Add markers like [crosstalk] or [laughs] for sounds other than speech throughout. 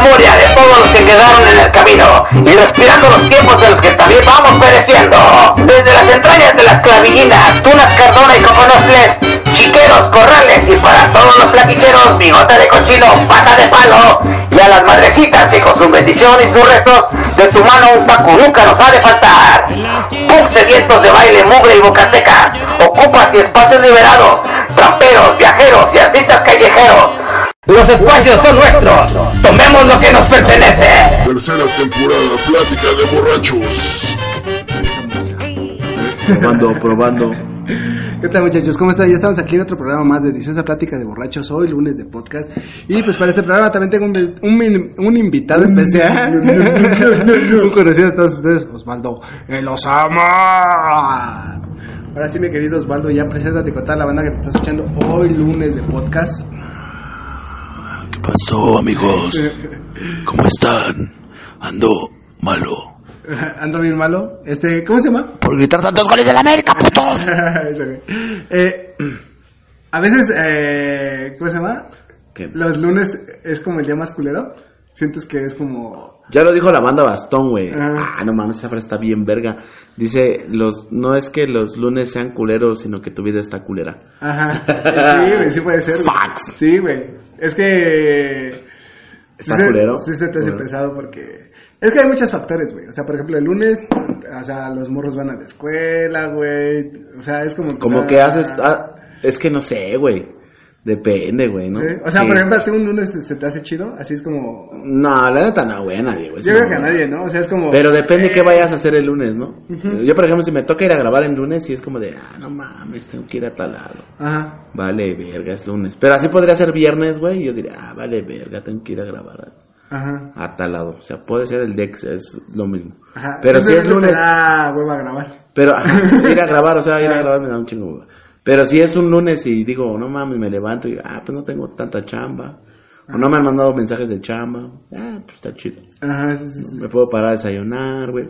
memoria de todos los que quedaron en el camino y respirando los tiempos en los que también vamos pereciendo. Desde las entrañas de las clavillinas, tunas cardona y coconofles, chiqueros, corrales y para todos los plaquicheros, bigote de cochino, pata de palo y a las madrecitas que con su bendición y sus restos de su mano un taco nunca nos ha de faltar. Punk sedientos de baile, mugre y boca seca, ocupas y espacios liberados, tramperos, viajeros y artistas callejeros. Los espacios son nuestros, tomemos lo que nos pertenece. Tercera temporada, plática de borrachos. Probando, probando. ¿Qué tal muchachos? ¿Cómo están? Ya estamos aquí en otro programa más de Deliciosa Plática de Borrachos, hoy lunes de podcast. Y pues para este programa también tengo un, [laughs] un, un invitado especial. un conocido de todos ustedes, Osvaldo El Osama. Ahora sí, mi querido Osvaldo, ya preséntate con toda la banda que te está escuchando hoy lunes de podcast. ¿Qué pasó, amigos? ¿Cómo están? Ando malo. [laughs] Ando bien malo. Este, ¿cómo se llama? Por gritar tantos goles de la América, putos. [laughs] Eh, a veces, eh, ¿cómo se llama? ¿Qué? Los lunes es como el día más culero. Sientes que es como. Ya lo dijo la banda Bastón, güey. Ah. Ah, no mames, esa frase está bien verga. Dice, los, no es que los lunes sean culeros, sino que tu vida está culera. Ajá. [laughs] Sí, güey, sí puede ser. Facts. Sí, güey. Es que. Sí ¿Está se, culero? sí se te hace Culero. pesado porque. Es que hay muchos factores, güey. O sea, por ejemplo, el lunes, o sea, los morros van a la escuela, güey. O sea, es como. Como que haces, ah, es que no sé, güey. Depende, güey, ¿no? ¿sí? O sea, Sí. por ejemplo, a ti un lunes se te hace chido, así es como. No, la neta no, güey, a nadie, güey. Yo creo no, que a nadie, ¿no? O sea, es como. Pero depende qué eh, vayas a hacer el lunes, ¿no? Yo, por ejemplo, si me toca ir a grabar en lunes, y es como de, ah, no mames, tengo que ir a tal lado. Ajá. Vale, verga, es lunes. Pero así podría ser viernes, güey, y yo diría, ah, vale, verga, tengo que ir a grabar Ajá. a, tal lado. O sea, puede ser el Dex, es lo mismo. Ajá. Pero si es lunes, da hueva a grabar. pero ir a [laughs] grabar, o sea, ir a grabar me da un chingo. güey. Pero si es un lunes y digo, no mames, me levanto y, ah, pues no tengo tanta chamba. O no me han mandado mensajes de chamba. Ah, pues está chido. Ajá, sí, sí, sí. Me puedo parar a desayunar, güey.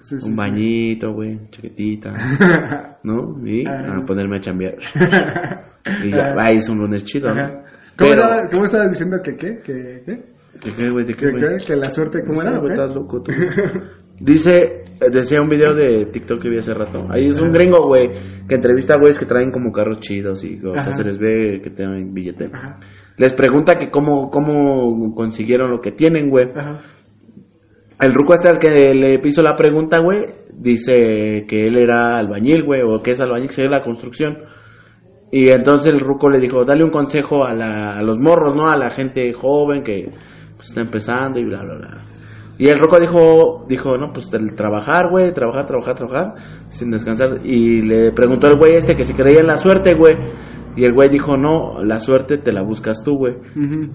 Sí, sí, un bañito, güey, chiquitita, [laughs] ¿no? Y a ponerme a chambear. [laughs] y ya, ahí es un lunes chido. ¿Cómo, Pero- estaba- ¿Cómo estabas diciendo que qué? ¿Que qué? ¿De qué, güey? ¿De qué, ¿Que, güey? qué? ¿Que la suerte cómo No era? sé, güey, estás loco tú. [laughs] Dice, eh, decía un video de TikTok que vi hace rato. Ahí es un gringo, güey, que entrevista a güeyes que traen como carros chidos y, o sea, Ajá. se les ve que tienen billete. Ajá. Les pregunta que cómo, cómo consiguieron lo que tienen, güey. Ajá. El ruco este al que le hizo la pregunta, güey, dice que él era albañil, güey, o que es albañil, que se ve la construcción. Y entonces el ruco le dijo, dale un consejo a, la- a los morros, ¿no? A la gente joven que pues, está empezando y bla, bla, bla. Y el ruco dijo, dijo, no, pues el trabajar, güey, trabajar, trabajar, trabajar, sin descansar. Y le preguntó el güey este que si creía en la suerte, güey. Y el güey dijo, no, la suerte te la buscas tú, güey.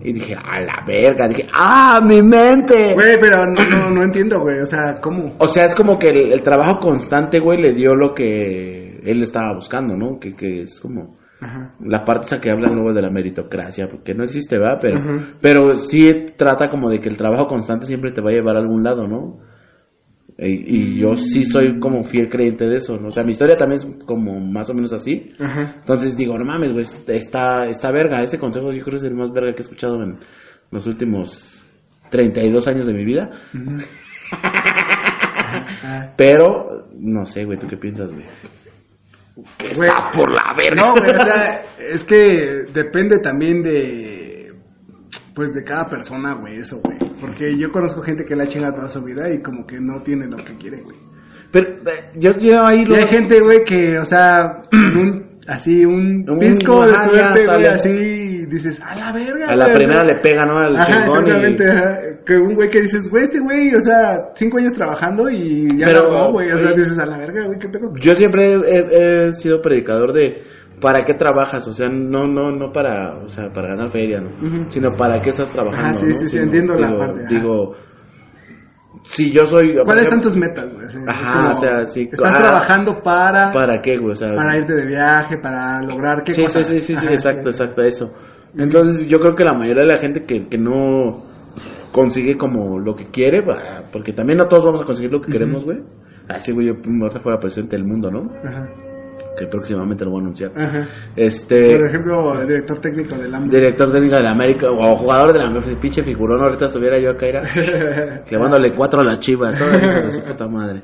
Y dije, a la verga, dije, ¡ah, mi mente! Güey, pero no, no, no entiendo, güey. O sea, ¿cómo? O sea, es como que el, el trabajo constante, güey, le dio lo que él estaba buscando, ¿no? Que, que es como Ajá. la parte esa que hablan luego de la meritocracia, porque no existe, ¿verdad? Pero, pero sí trata como de que el trabajo constante siempre te va a llevar a algún lado, ¿no? Y, y yo sí soy como fiel creyente de eso, ¿no? O sea, mi historia también es como más o menos así. Ajá. Entonces digo, no mames, güey, está, está verga. Ese consejo yo creo es el más verga que he escuchado en los últimos 32 años de mi vida. [laughs] Pero, no sé, güey, ¿tú qué piensas, güey? Estás por la verga. No, güey, o sea, es que depende también de. Pues de cada persona, güey, eso, güey. Porque yo conozco gente que la chinga toda su vida y como que no tiene lo que quiere, güey. Pero eh, yo, yo ahí Y lo... hay gente, güey, que, o sea, [clears throat] un, así, un Un- pisco de suerte, güey, así, dices, a la verga, A la güey, primera le pega, ¿no? Al Ajá, chingón y- exactamente, ajá. Que un güey que dices, güey, este güey, o sea, cinco años trabajando y ya Pero, no, güey, o sea, güey. dices, a la verga, güey, ¿qué pedo? Yo siempre he, sido predicador de para qué trabajas, o sea, no no no para, o sea, para ganar feria, ¿no? Sino para qué estás trabajando, Ajá, sí, ¿no? sí, sí, Sino, entiendo la digo, parte, ajá. Digo, si yo soy ¿Cuáles son tus metas, güey? Ajá, como, o sea, sí, Estás ah, trabajando para, para, ¿Para qué, güey? O sea, irte de viaje, para lograr qué sí, cosa. sí, sí, sí, sí, exacto, sí. exacto, eso. Entonces, yo creo que la mayoría de la gente que, que no consigue como lo que quiere, porque también no todos vamos a conseguir lo que queremos, güey. Así, güey, yo ahorita fuera presidente del mundo, ¿no? Ajá. que próximamente lo voy a anunciar. Ajá. Este, Por ejemplo, director técnico del AMLO. director técnico de la América o jugador de la América, pinche figurón, ahorita estuviera yo acá, era [laughs] clavándole cuatro a las chivas, [laughs] de su puta madre.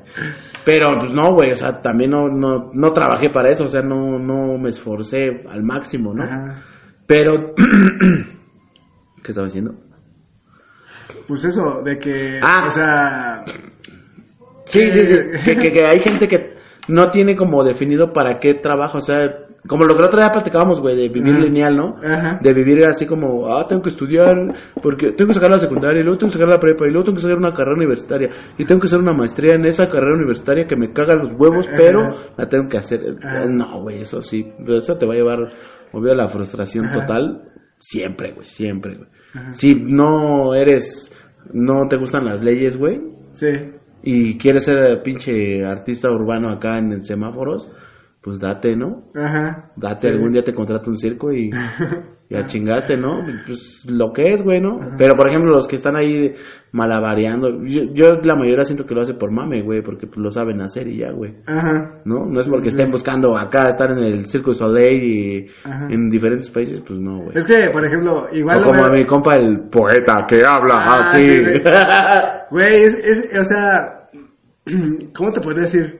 Pero, pues no, güey, o sea, también no, no, no trabajé para eso, o sea, no, no me esforcé al máximo, ¿no? Ajá. Pero, [clears throat] ¿qué estaba diciendo? Pues eso, de que, Ah. o sea, Sí, sí, sí, que, que, que hay gente que no tiene como definido para qué trabaja, o sea, como lo que el otro día platicábamos, güey, de vivir Ajá. lineal, ¿no? Ajá. De vivir así como, ah, tengo que estudiar, porque tengo que sacar la secundaria, y luego tengo que sacar la prepa, y luego tengo que sacar una carrera universitaria, y tengo que hacer una maestría en esa carrera universitaria que me caga los huevos, Ajá. pero la tengo que hacer. No, güey, eso sí, eso te va a llevar, obvio, la frustración Ajá. total, siempre, güey, siempre, güey. Ajá. Si no eres, no te gustan las leyes, güey, sí. y quieres ser pinche artista urbano acá en el semáforos, pues date, ¿no? Ajá. Date, Sí. algún día te contrata un circo y [laughs] ya chingaste, ¿no? Pues lo que es, güey, ¿no? Pero por ejemplo, los que están ahí malabareando, yo, yo la mayoría siento que lo hace por mame, güey, porque pues lo saben hacer y ya, güey. Ajá. ¿No? No es porque estén buscando acá estar en el Circo du Soleil y Ajá. en diferentes países, pues no, güey. Es que, por ejemplo, igual O como veo- mi compa el poeta que habla Ah, así. sí, güey. [laughs] Güey, es, es, o sea, [clears throat] ¿cómo te podría decir?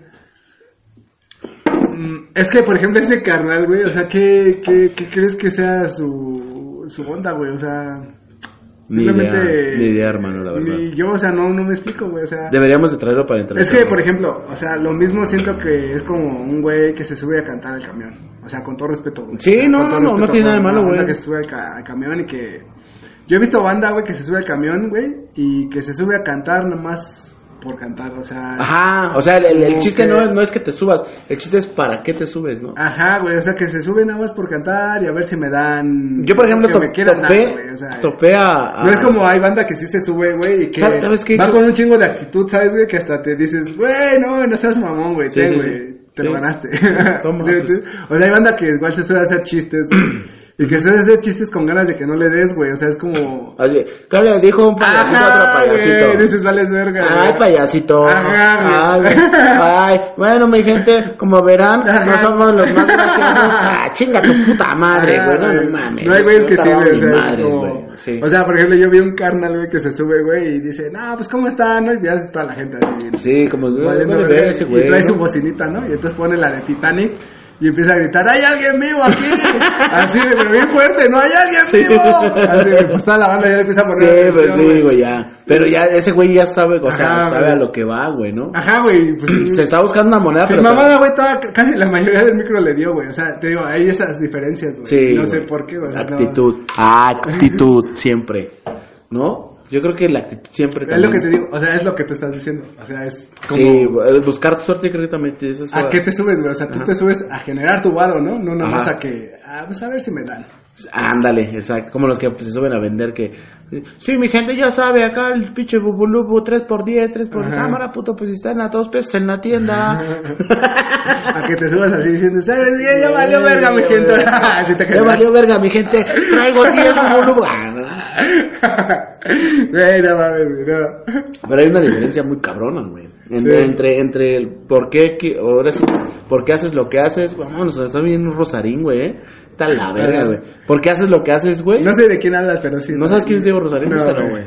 Es que, por ejemplo, ese carnal, güey, o sea, ¿qué, qué, qué crees que sea su, su onda, güey? O sea, Ni idea, simplemente... ni idea, hermano, la verdad. Ni yo, o sea, no, no me explico, güey, o sea... Deberíamos de traerlo para Es entrevistarlo. que, por ejemplo, o sea, lo mismo siento que es como un güey que se sube a cantar al camión. O sea, con todo respeto, güey. Sí, O sea, no, no, no, no tiene nada de malo, güey. que se sube al, ca- al camión y que... Yo he visto banda, güey, que se sube al camión, güey, y que se sube a cantar nomás por cantar, o sea... Ajá, o sea, el, chiste que- no, es, no es que te subas, el chiste es para qué te subes, ¿no? Ajá, güey, o sea, que se sube nada más por cantar y a ver si me dan... Yo, por ejemplo, to- me quieran topé, güey, o sea, topé a, a- No es como hay banda que sí se sube, güey, y que ¿Sabes- sabes qué? va Yo- con un chingo de actitud, ¿sabes, güey? Que hasta te dices, güey, no, no seas mamón, güey, Sí, ten, sí, güey, sí. te lo ganaste. Toma, [laughs] pues. O sea, hay banda que igual se suele hacer chistes, güey, [clears throat] y que suele hacer chistes con ganas de que no le des, güey, o sea, es como... Oye, ¿qué le dijo un payasito a otro payasito? güey, dices, vales verga. Ay, güey. payasito. Ajá, Ay, güey. Ay, bueno, mi gente, como verán, no somos los más graciosos. Ah, chinga tu puta madre, Ajá, güey. No, no mames. No hay güeyes que sí, güey. O sea, madres, como- güey. Sí. O sea, por ejemplo, yo vi un carnal, güey, que se sube, güey, y dice, no, pues, ¿cómo está? ¿No? Y ya está la gente así. Sí, como, güey, vale ver ese y güey. trae ¿no? su bocinita, ¿no? Y entonces pone la de Titanic y empieza a gritar, ¡hay alguien vivo aquí! Así, pero bien fuerte, ¡no hay alguien Sí. vivo! Así, pues toda la banda ya le empieza a poner Sí, pues atención, sí, güey, ya. Pero ya ese güey ya sabe, o sea, Ajá, sabe güey. a lo que va, güey, ¿no? Ajá, güey, pues... Se está buscando una moneda, pero... mamada, güey, toda, casi la mayoría del micro le dio, güey. O sea, te digo, hay esas diferencias, güey. Sí, no sé por qué, güey. no- Actitud. [laughs] Actitud, siempre. ¿No? Yo creo que la actitud siempre Es lo que te digo, o sea, es lo que tú estás diciendo. O sea, es como... Sí, el buscar tu suerte creo que también te eso es- ¿A qué te subes, güey? O sea, tú Ajá. te subes a generar tu vado, ¿no? No nomás Ajá. a que, ah, pues a ver si me dan. Ándale, exacto. Como los que se suben a vender que... Sí, mi gente ya sabe, acá el pinche bubulubu 3x10, 3 por Ajá. cámara, puto, pues están a dos pesos en la tienda. [laughs] a que te subas así diciendo, ¿sabes? Ya, ya valió verga, mi gente. [laughs] Así te Ya valió verga, mi gente. Traigo 10 bubulubu. Ah. [laughs] Güey, no mames, no. Pero hay una diferencia muy cabrona, güey. En- Sí. Entre, entre el por qué, que, ahora sí, por qué haces lo que haces. Vamos, está bien un rosarín, güey, eh. Está la verga, güey. ¿Por qué haces lo que haces, güey? No sé de quién hablas, pero sí. ¿No sabes quién es Diego Rosarín? No, Búscalo, güey.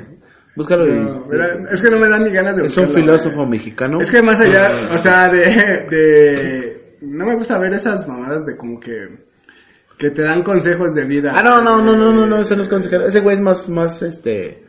Búscalo No, y... es que no me dan ni ganas de Es un buscarlo, filósofo güey. mexicano. Es que más allá, o sea, de, de... No me gusta ver esas mamadas de como que... Que te dan consejos de vida. Ah, no, no, no, no, no, no, ese no es consejero. Ese güey es más, más, este,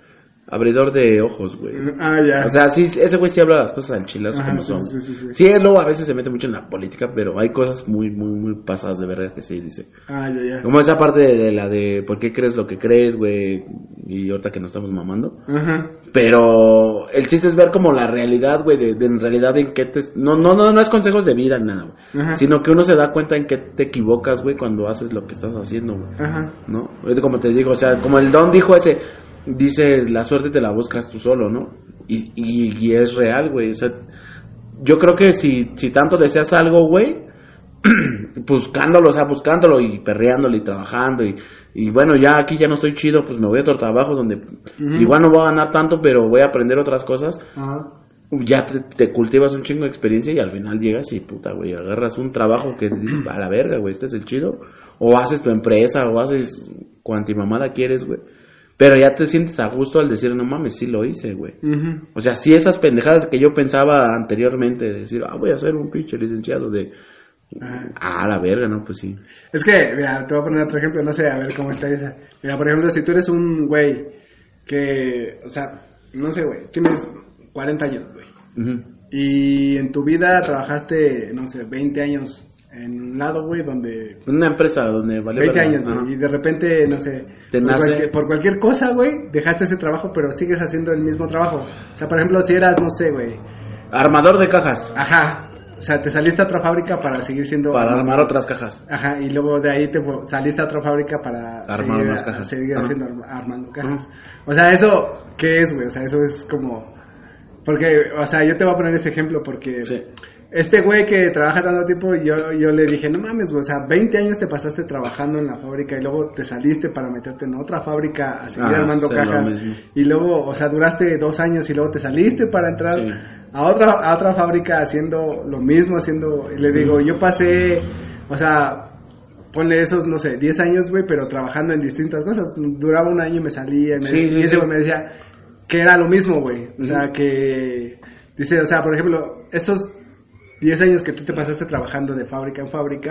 abridor de ojos, güey. Ah, ya. O sea, sí, ese güey sí habla las cosas al chilazo Ajá, como sí, son. sí, sí, sí. Sí, él luego a veces se mete mucho en la política, pero hay cosas muy, muy, muy pasadas de verga que sí dice. Ah, ya, ya. Como esa parte de, de la de por qué crees lo que crees, güey, y ahorita que nos estamos mamando. Ajá. Pero el chiste es ver como la realidad, güey, de, de en realidad en qué te... No, no, no, no es consejos de vida, nada, güey. Sino que uno se da cuenta en qué te equivocas, güey, cuando haces lo que estás haciendo, güey. Ajá. ¿No? Como te digo, o sea, como el Don dijo ese, dice, la suerte te la buscas tú solo, ¿no? Y, y, y es real, güey. O sea, yo creo que si, si tanto deseas algo, güey, [clears throat] buscándolo, o sea, buscándolo y perreándolo y trabajando y, y bueno, ya aquí ya no estoy chido, pues me voy a otro trabajo donde igual no voy a ganar tanto, pero voy a aprender otras cosas. Ya te, te cultivas un chingo de experiencia y al final llegas y puta, güey, agarras un trabajo que [clears throat] a la verga, güey, este es el chido. O haces tu empresa, o haces cuanti mamada quieres, güey. Pero ya te sientes a gusto al decir, no mames, sí lo hice, güey. O sea, sí esas pendejadas que yo pensaba anteriormente, de decir, ah, voy a ser un pinche licenciado de... Ah, la verga, no, pues sí. Es que, mira, te voy a poner otro ejemplo, no sé, a ver cómo está esa. Mira, por ejemplo, si tú eres un güey que, o sea, no sé, güey, tienes 40 años, güey. Y en tu vida trabajaste, no sé, 20 años en un lado, güey, donde... Una empresa donde vale 20 verga. años, güey, y de repente, no sé, Te por, nace- cualquier, por cualquier cosa, güey, dejaste ese trabajo, pero sigues haciendo el mismo trabajo. O sea, por ejemplo, si eras, no sé, güey, Armador de cajas. ajá, o sea, te saliste a otra fábrica para seguir siendo... Para armar otras cajas. Ajá, y luego de ahí te saliste a otra fábrica para Armar seguir, más cajas. seguir Ajá. haciendo arma- armando cajas. O sea, eso, ¿qué es, güey? O sea, eso es como... Porque, o sea, yo te voy a poner ese ejemplo porque Sí. Este güey que trabaja tanto tiempo, yo, yo le dije, no mames, güey, o sea, 20 años te pasaste trabajando en la fábrica y luego te saliste para meterte en otra fábrica a seguir Ah, armando cajas. Y luego, o sea, duraste dos años y luego te saliste para entrar Sí. a otra a otra fábrica haciendo lo mismo, haciendo, y le digo, yo pasé, o sea, ponle esos, no sé, 10 años, güey, pero trabajando en distintas cosas. Duraba un año y me salía, y, me- Sí, sí, y ese sí. güey me decía que era lo mismo, güey. O sea, que, dice, o sea, por ejemplo, estos 10 años que tú te pasaste trabajando de fábrica en fábrica,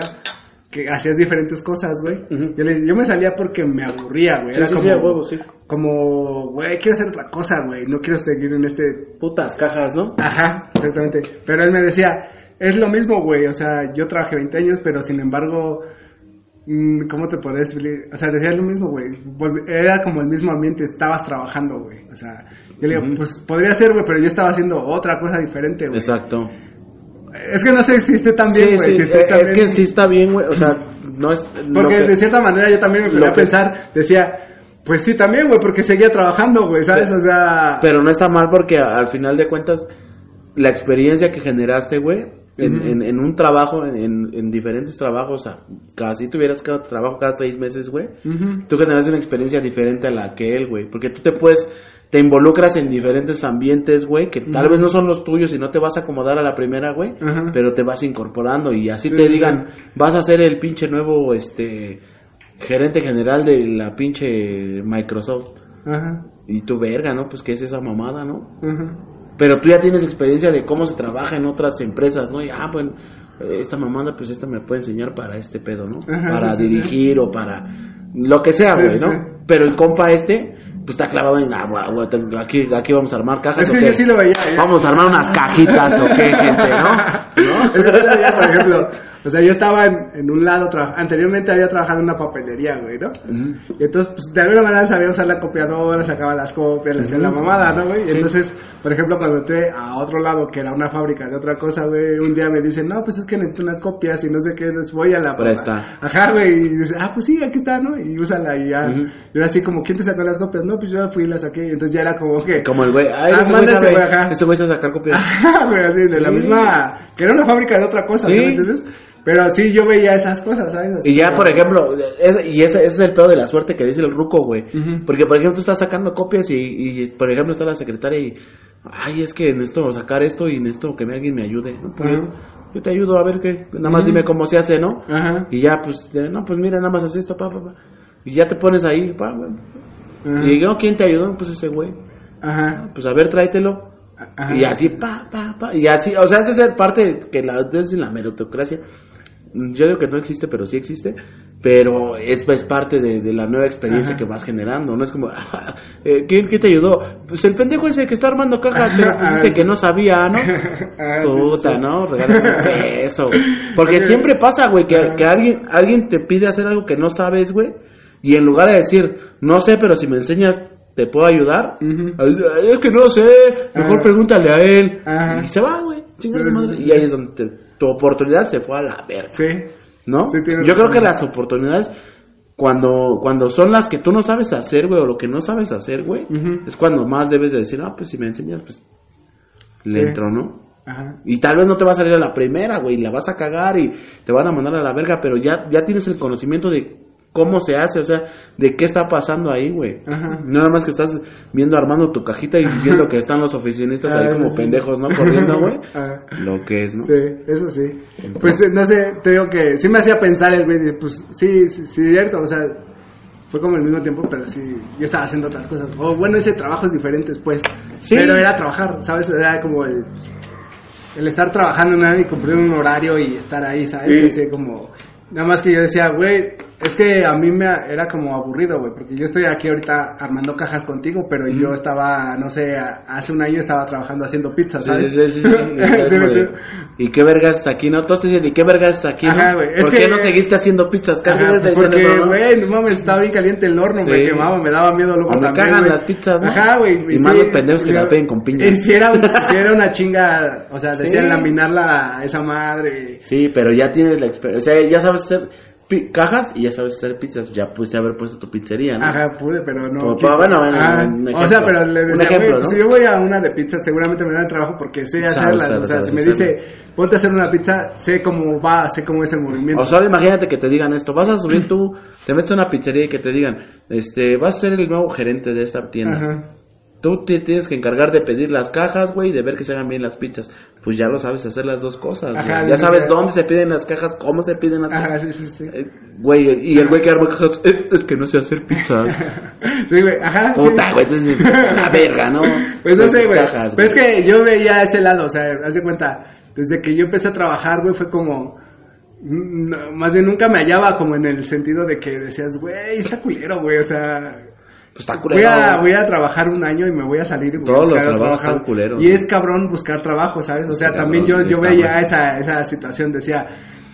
que hacías diferentes cosas, güey. Yo, le- yo me salía porque me aburría, güey. Sí, Era sí, como, sí, huevo, sí. como, güey, quiero hacer otra cosa, güey. No quiero seguir en este Putas cajas, ¿no? Ajá, exactamente. Pero él me decía, es lo mismo, güey. O sea, yo trabajé 20 años, pero sin embargo, mm, ¿cómo te podés explicar? O sea, decía lo mismo, güey. Era como el mismo ambiente, estabas trabajando, güey. O sea, yo le digo, pues podría ser, güey, pero yo estaba haciendo otra cosa diferente, güey. Exacto. Es que no sé si esté tan bien, güey. sí, si eh, es bien. que sí está bien, güey. O sea, no es. Porque que- de cierta manera yo también me lo a pensar, decía, pues sí, también, güey, porque seguía trabajando, güey, ¿sabes? O sea... Pero no está mal porque al final de cuentas, la experiencia que generaste, güey, en, en, en un trabajo, en, en- en diferentes trabajos, a- casi tuvieras cada trabajo cada seis meses, güey, Ujú. tú generas una experiencia diferente a la que él, güey. Porque tú te puedes, te involucras en diferentes ambientes, güey, que tal vez no son los tuyos y no te vas a acomodar a la primera, güey, pero te vas incorporando y así Sí, te sí, digan, vas a ser el pinche nuevo, este, gerente general de la pinche Microsoft. Ajá. Y tú, verga, ¿no? Pues, ¿qué es esa mamada, no? Ajá. Pero tú ya tienes experiencia de cómo se trabaja en otras empresas, ¿no? Y, ah, bueno, esta mamada, pues esta me puede enseñar para este pedo, ¿no? Para sí, dirigir o para lo que sea, güey. ¿no? Pero el compa este, pues está clavado en, güey, te- aquí, aquí vamos a armar cajas Es o que qué? yo sí lo veía. ¿eh? Vamos a armar unas cajitas o qué, gente, ¿no? [laughs] ¿No? Yo lo veía, por ejemplo, o sea, yo estaba en, en un lado, anteriormente había trabajado en una papelería, güey, ¿no? Y entonces, pues, de alguna manera sabía usar la copiadora, sacaba las copias, le hacía la mamada, ¿no, güey? Y Sí. entonces, por ejemplo, cuando entré a otro lado, que era una fábrica de otra cosa, güey, un día me dicen, no, pues es que necesito unas copias y no sé qué, les voy a la... Presta. Ajá, güey, y dice, ah, pues sí, aquí está, ¿no? Y úsala y ya. Ujú. Y era así como, ¿quién te sacó las copias? No, pues yo fui y las saqué. Entonces ya era como que... Como el güey, ay, Ah, ese güey mándase, güey, ajá. ese güey sacar copias. [laughs] Ajá, güey, así, de la misma... Que era una fábrica de otra cosa, Sí. ¿sí me entiendes? Pero sí, yo veía esas cosas, ¿sabes? Así Y ya, como- por ejemplo, es- y ese, ese es el pedo de la suerte que dice el ruco, güey. Porque, por ejemplo, tú estás sacando copias y, y, por ejemplo, está la secretaria y, ay, es que necesito sacar esto y necesito que alguien me ayude. ¿no? Pues. Yo te ayudo a ver qué, nada más dime cómo se hace, ¿no? Ajá. Y ya, pues, no, pues mira, nada más haz esto, pa, pa, pa. Y ya te pones ahí, pa, pa. Y yo, ¿quién te ayudó? Pues ese güey. Ajá. Pues a ver, tráetelo. Ajá. Y así, pa, pa, pa. Y así, o sea, esa es parte que la, es la meritocracia. Yo digo que no existe, pero sí existe. Pero es, es parte de, de la nueva experiencia Ajá. que vas generando. No es como, ah, [laughs] eh, ¿quién, te ayudó? Pues el pendejo ese que está armando cajas, Ajá, pero ah, dice sí. que no sabía, ¿no? [laughs] Ah, sí, Puta, sí. ¿no? Regálame [laughs] eso. Porque siempre pasa, güey, que, que alguien, alguien te pide hacer algo que no sabes, güey. Y en lugar de decir, no sé, pero si me enseñas, te puedo ayudar. Es que no sé, mejor Ajá. pregúntale a él. Ajá. Y se va, güey. Sí, sí, sí, y ahí es donde te- tu oportunidad se fue a la verga. Sí. ¿No? Sí, Yo creo que las oportunidades, cuando, cuando son las que tú no sabes hacer, güey, o lo que no sabes hacer, güey, es cuando más debes de decir, ah, pues si me enseñas, pues le Sí. entro, ¿no? Ajá. Y tal vez no te va a salir a la primera, güey, y la vas a cagar y te van a mandar a la verga, pero ya, ya tienes el conocimiento de cómo se hace, o sea, de qué está pasando ahí, güey. Ajá. Nada más que estás viendo armando tu cajita y viendo que están los oficinistas ahí Ah, como sí. pendejos, ¿no? Corriendo, güey. [laughs] Ah. Lo que es, ¿no? Sí, eso sí. Pues eh, no sé, te digo que sí me hacía pensar el güey, pues sí, sí, sí, cierto, o sea, fue como al mismo tiempo, pero sí, yo estaba haciendo otras cosas. O bueno, ese trabajo es diferente, pues. Sí. Pero era trabajar, ¿sabes? Era como el, el estar trabajando en y cumplir un horario y estar ahí, ¿sabes? Sí. Así como, nada más que yo decía, güey, es que a mí me era como aburrido, güey, porque yo estoy aquí ahorita armando cajas contigo, pero yo estaba, no sé, hace un año estaba trabajando haciendo pizzas, Sí, ¿sabes? sí, sí, sí, [laughs] ¿Y qué vergas es aquí? No, todos dicen, ¿y qué vergas es aquí? Ajá, no? ¿Por que- qué no seguiste haciendo pizzas? Casi Ajá, desde porque, güey, no mames, estaba bien caliente el horno, me quemaba, me daba miedo luego O me también, cagan güey. las pizzas, ¿no? Ajá, güey. Y más los pendejos que la piden con piña. [laughs] Y si era, un- si era una chinga, o sea, decían laminarla a esa madre. Sí, pero ya tienes la experiencia. O sea, ya sabes hacer cajas y ya sabes hacer pizzas. Ya pudiste haber puesto tu pizzería, ¿no? Ajá, pude, pero no. Como, bueno, un o sea, pero le decía, ejemplo, pues ¿no? si yo voy a una de pizza, seguramente me dan trabajo porque sé Sabes hacerlas. hacerlo, o sea, si me dice, ponte a hacer una pizza, sé cómo va, sé cómo es el movimiento. O solo imagínate que te digan esto, vas a subir tú, te metes a una pizzería y que te digan, este, vas a ser el nuevo gerente de esta tienda. Ajá. Tú te tienes que encargar de pedir las cajas, güey, de ver que se hagan bien las pizzas. Pues ya lo sabes hacer las dos cosas, güey. Ajá, Ya sabes dónde se piden las cajas, cómo se piden las Ajá, cajas. sí, sí, sí. Eh, Güey, y el güey que arma cajas, "Eh, es que no sé hacer pizzas. [laughs] Sí, güey, ajá. Puta, güey, entonces, [laughs] la verga, ¿no? Pues no sé, güey. cajas, Pero es que yo veía ese lado, o sea, haz de cuenta, desde que yo empecé a trabajar, güey, fue como. mm, no, más bien nunca me hallaba como en el sentido de que decías, güey, está culero, güey, o sea. Pues está Voy culero. a, voy a trabajar un año y me voy a salir y voy Todos a buscar los trabajos trabajo. están culeros, Y es cabrón buscar trabajo, ¿sabes? O sea, Sí, también cabrón, yo, yo está veía esa, esa situación, decía,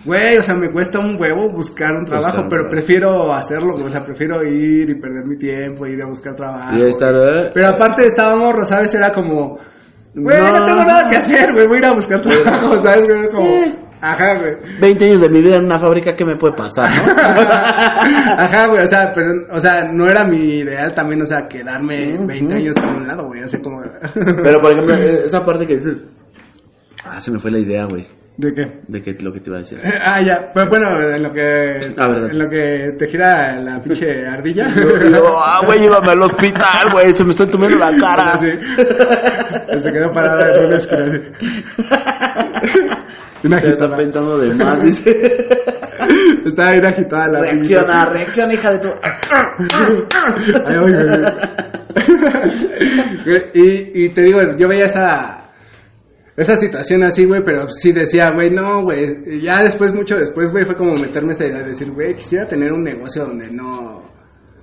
güey, o sea, me cuesta un huevo buscar un Buscar trabajo, un pero trabajo. prefiero hacerlo, o sea, prefiero ir y perder mi tiempo, ir a buscar trabajo. Y estar, eh, Pero aparte estaba morro, ¿sabes? Era como, güey, no, No. tengo nada que hacer, güey, voy a ir a buscar trabajo, [laughs] ¿sabes? Güey, como, ajá, güey. 20 años de mi vida en una fábrica, ¿qué me puede pasar, no? [laughs] Ajá, güey, o sea, pero, o sea, no era mi ideal también, o sea, quedarme 20 años a un lado, güey, así como... Pero, por ejemplo, [laughs] esa parte que dices... Ah, se me fue la idea, güey. ¿De qué? De que, lo que te iba a decir. Ah, ya, pues bueno, en lo que... Ah. En lo que te gira la pinche [laughs] ardilla. Ah, güey, llévame al hospital, güey, se me está entumiendo la cara. Sí. Se quedó parada en [laughs] una esquina, está pensando de más, dice. [laughs] Estaba bien agitada la Reacciona, reacciona, hija de tu... Ay, oye, güey. y, y te digo, yo veía esa esa situación así, güey, pero sí decía, güey, no, güey. Ya después, mucho después, güey, fue como meterme esta idea de decir, güey, quisiera tener un negocio donde no.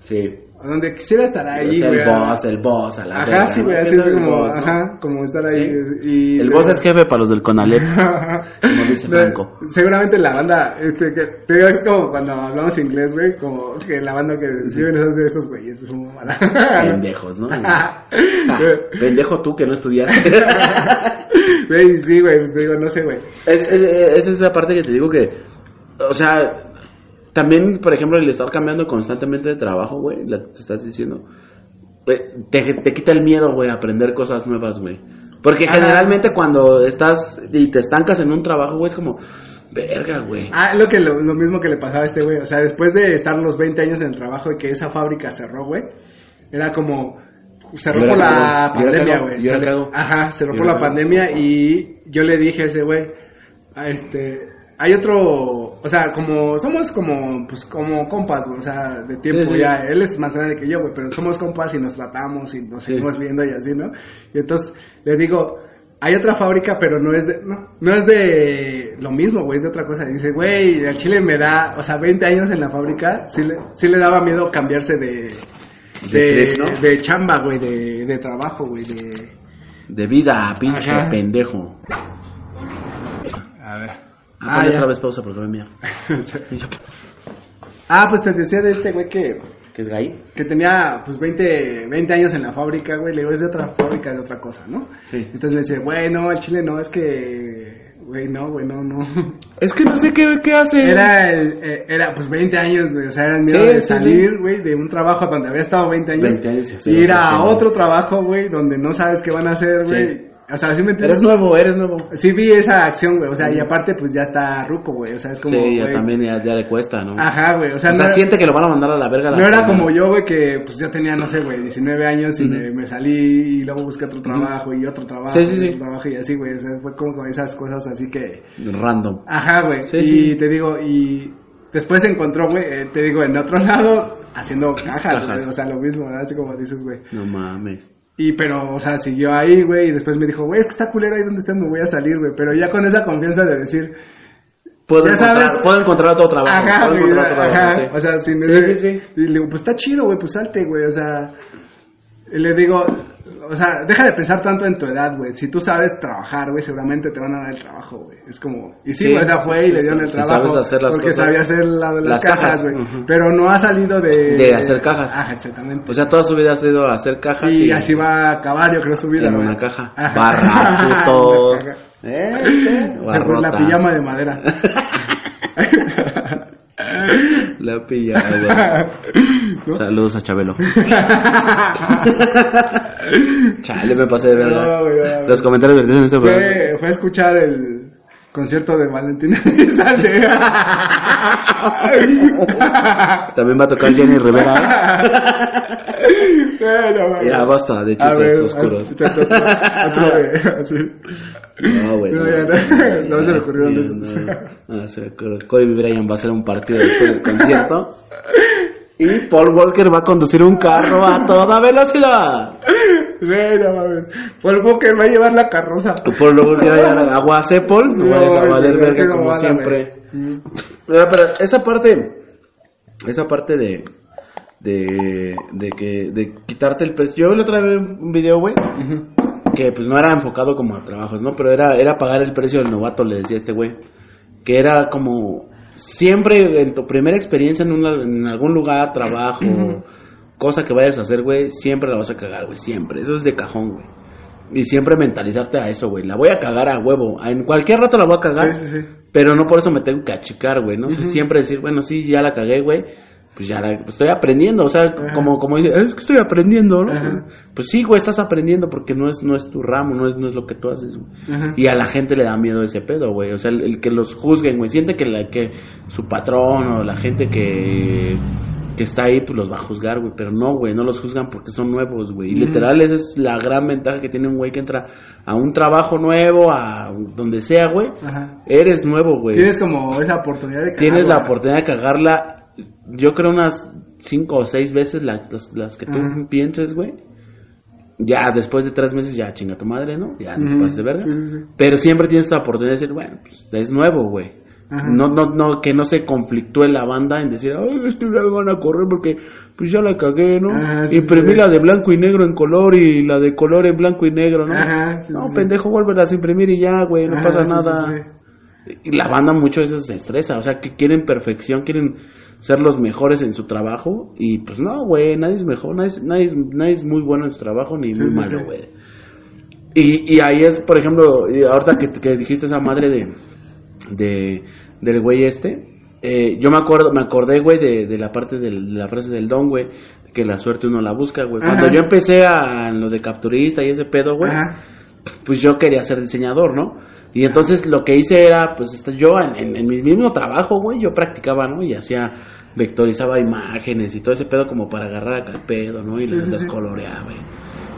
Sí. Donde quisiera estar ahí, Es el güey. boss, el boss, a la Ajá, verga, sí, güey, ¿Qué así es como, boss, no? ajá, como estar ahí. Sí. Y, El boss es jefe para los del Conalep, [laughs] como dice Franco. Seguramente la banda, este, que, te digo, es como cuando hablamos inglés, güey, como que la banda que viven esos de estos güeyes, es un mala. Pendejos, ¿no? [laughs] Ah, pendejo tú que no estudiaste. [laughs] Güey, sí, güey, pues te digo, no sé, güey. Es, es, es esa parte que te digo que, o sea, también, por ejemplo, el estar cambiando constantemente de trabajo, güey, la que te estás diciendo, eh, te, te quita el miedo, güey, a aprender cosas nuevas, güey. Porque Ah. generalmente cuando estás y te estancas en un trabajo, güey, es como, verga, güey. Ah, lo, que, lo, lo mismo que le pasaba a este güey. O sea, después de estar los 20 años en el trabajo y que esa fábrica cerró, güey, era como. Cerró por la cago, pandemia, güey. Ajá, cerró por la cago. pandemia y yo le dije a ese güey, a este. Hay otro, o sea, como somos como, pues como compas, güey, o sea, de tiempo Sí, sí. ya. Él es más grande que yo, güey, pero somos compas y nos tratamos y nos Sí. seguimos viendo y así, ¿no? Y entonces le digo, hay otra fábrica, pero no es de, no, no es de lo mismo, güey, es de otra cosa. Y dice, güey, al Chile me da, o sea, 20 años en la fábrica, sí le, sí le daba miedo cambiarse de, De de, trip, ¿no? de chamba, güey, de, de trabajo, güey, de... De vida, pinche Ajá. pendejo. A ver. Ah, Ah, ya. otra vez pausa porque me mía. [laughs] ah, pues te decía de este güey que, ¿Qué es gay? que tenía, pues, 20, 20 años en la fábrica, güey, le digo, es de otra fábrica, de otra cosa, ¿no? Sí. Entonces me dice, güey, no, al Chile no, es que, güey, no, güey, no, no. [laughs] Es que no sé qué, qué hace. Era, el, eh, era pues 20 años, güey. O sea, era el miedo Sí, de sí, salir, güey, de un trabajo donde había estado 20 años. 20 años y hacer y ir a otro trabajo, güey, donde no sabes qué van a hacer, Sí. güey. O sea, ¿sí me entiendes? Eres nuevo, eres nuevo. Sí vi esa acción, güey. O sea, y aparte, pues ya está ruco, güey. O sea, es como. sí, ya güey, también ya, ya le cuesta, ¿no? Ajá, güey. O sea, o sea, no, siente que lo van a mandar a la verga. la no era como yo, güey, que pues yo tenía, no sé, güey, 19 años y me, me salí y luego busqué otro trabajo y otro trabajo Sí, sí, y sí. otro trabajo y así, güey. O sea, fue como con esas cosas así que. Random. Ajá, güey. Sí, y te digo, y después se encontró, güey, eh, te digo, en otro [laughs] lado, haciendo cajas, Cajas. O sea, lo mismo, ¿verdad? Así como dices, güey. No mames. Y pero, o sea, siguió ahí, güey, y después me dijo, güey, es que está culero ahí donde estás, me voy a salir, güey. Pero ya con esa confianza de decir, Puedo, Ya encontrar, sabes. puedo encontrar otro trabajo. ajá, güey, encontrar otro ajá. trabajo, sí. O sea, sin Sí, sí, sí. Y le digo, pues está chido, güey, pues salte, güey, o sea. Y le digo, o sea, deja de pensar tanto en tu edad, güey. Si tú sabes trabajar, güey, seguramente te van a dar el trabajo, güey. Es como. Y sí, Sí, güey, o sea, fue y sí, le dieron sí, el sí trabajo. sabes hacer las porque cosas. sabía hacer la de las, Las cajas, güey. ujú. Pero no ha salido de. De hacer cajas. Ajá, exactamente. O sea, toda su vida ha sido hacer cajas y, y, así va a acabar, yo creo, su vida, en güey. una caja. Ajá. Barra, [laughs] puto. Caja. ¿Eh? Se la pijama de madera. [laughs] La. [laughs] ¿No? Saludos a Chabelo. [laughs] Chale, me pasé de. No, güey. Los comentarios vertidos en este programa. Fue, fue a escuchar el concierto de Valentina [laughs] Elizalde. [laughs] También va a tocar Jenny Rivera. [laughs] Bueno, güey. Mira, basta de chistes ver, oscuros. así. No, güey. No, ya no. No se me ocurrieron No, esos. no. No, se ocurrió. Cody Bryant va a hacer un partido después del concierto. Y Paul Walker va a conducir un carro a toda velocidad. Güey, no mames. Paul Walker va a llevar la carroza. Paul [laughs] Walker va a llevar agua a Paul. No vayas a valer verga que no como siempre. Mm. Pero, pero esa parte, esa parte de, de, de que, de quitarte el peso. Yo la otra vez un video, güey, que pues no era enfocado como a trabajos, ¿no? Pero era, era pagar el precio del novato, le decía este güey. Que era como, siempre en tu primera experiencia en, una- en algún lugar, trabajo, cosa que vayas a hacer, güey, siempre la vas a cagar, güey, siempre. Eso es de cajón, güey. Y siempre mentalizarte a eso, güey. La voy a cagar a huevo. En cualquier rato la voy a cagar. Sí, sí, sí. Pero no por eso me tengo que achicar, güey, ¿no? O sea, siempre decir, bueno, sí, ya la cagué, güey. Pues ya la, pues estoy aprendiendo, o sea, como, como dice, es que estoy aprendiendo, ¿no? Ajá. Pues sí, güey, estás aprendiendo porque no es, no es tu ramo, no es, no es lo que tú haces, güey. Y a la gente le da miedo ese pedo, güey. O sea, el, el que los juzguen, güey. Siente que, la, que su patrón o la gente que, que está ahí, pues los va a juzgar, güey. Pero no, güey, no los juzgan porque son nuevos, güey. Y literal, esa es la gran ventaja que tiene un güey que entra a un trabajo nuevo, a donde sea, güey. Ajá. Eres nuevo, güey. Tienes como esa oportunidad de Tienes la cagarla. oportunidad de cagarla, yo creo unas cinco o seis veces la- las, las que tú Ajá. pienses, güey. Ya después de tres meses, ya chinga tu madre, ¿no? Ya no te Ujú. pases de verga. Sí, sí, sí. Pero siempre tienes la oportunidad de decir, bueno, pues es nuevo, güey. Ajá. No, no, no, que no se conflictúe la banda en decir, ay, es que ya me van a correr porque pues ya la cagué, ¿no? Ajá, sí, Imprimí sí. la de blanco y negro en color y la de color en blanco y negro, ¿no? Ajá, sí, no, pendejo, vuélvelas a imprimir y ya, güey, no pasa nada. Y la banda mucho eso se estresa, o sea, que quieren perfección, quieren ser los mejores en su trabajo y pues no, güey, nadie es mejor, nadie es, nadie, es- nadie es muy bueno en su trabajo ni muy malo, güey. Y, y ahí es, por ejemplo, ahorita que, que dijiste esa madre de, de del güey este, eh, yo me acuerdo, me acordé, güey, de, de la parte del- de la frase del don, güey, que la suerte uno la busca, güey. Cuando Ajá. yo empecé a en lo de capturista y ese pedo, güey, Ajá. pues yo quería ser diseñador, ¿no? Y entonces lo que hice era, pues este, yo en, en- en mi mismo trabajo, güey, yo practicaba, ¿no? Y hacía, vectorizaba imágenes y todo ese pedo como para agarrar acá el pedo, ¿no? Y Sí, las, sí, las sí. coloreaba, güey.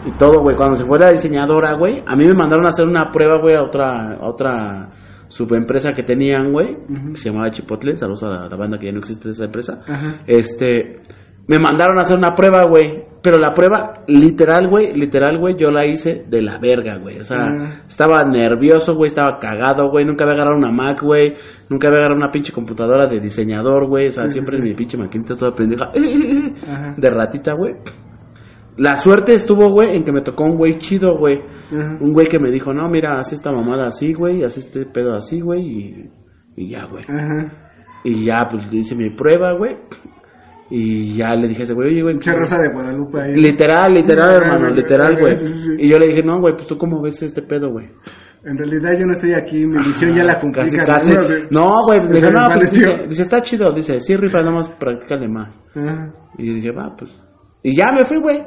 Y todo, güey. Cuando se fue la diseñadora, güey, a mí me mandaron a hacer una prueba, güey, a otra, a otra subempresa que tenían, güey, que se llamaba Chipotle, saludos a la, la banda que ya no existe esa empresa. Ajá. Este, me mandaron a hacer una prueba, güey. Pero la prueba, literal, güey, literal, güey, yo la hice de la verga, güey. O sea, estaba nervioso, güey, estaba cagado, güey. Nunca había agarrado una Mac, güey. Nunca había agarrado una pinche computadora de diseñador, güey. O sea, Sí, siempre sí. mi pinche maquinita toda pendeja. [laughs] De ratita, güey. La suerte estuvo, güey, en que me tocó un güey chido, güey. Un güey que me dijo, no, mira, así esta mamada así, güey. Así este pedo así, güey. Y, y ya, güey. Ajá. Y ya, pues, le hice mi prueba, güey. Y ya le dije a ese güey, oye, güey. Pinche Rosa de Guadalupe ahí. Literal, literal, hermano, literal, güey. sí, sí, sí. Y yo le dije, no, güey, pues tú cómo ves este pedo, güey. En realidad yo no estoy aquí, mi misión ya la cumplí. Casi, casi. No, güey, me se dijo, no, pues dice, está chido, dice, sí, rifa, nomás practícale más. Ajá. Y yo dije, va, pues. Y ya me fui, güey.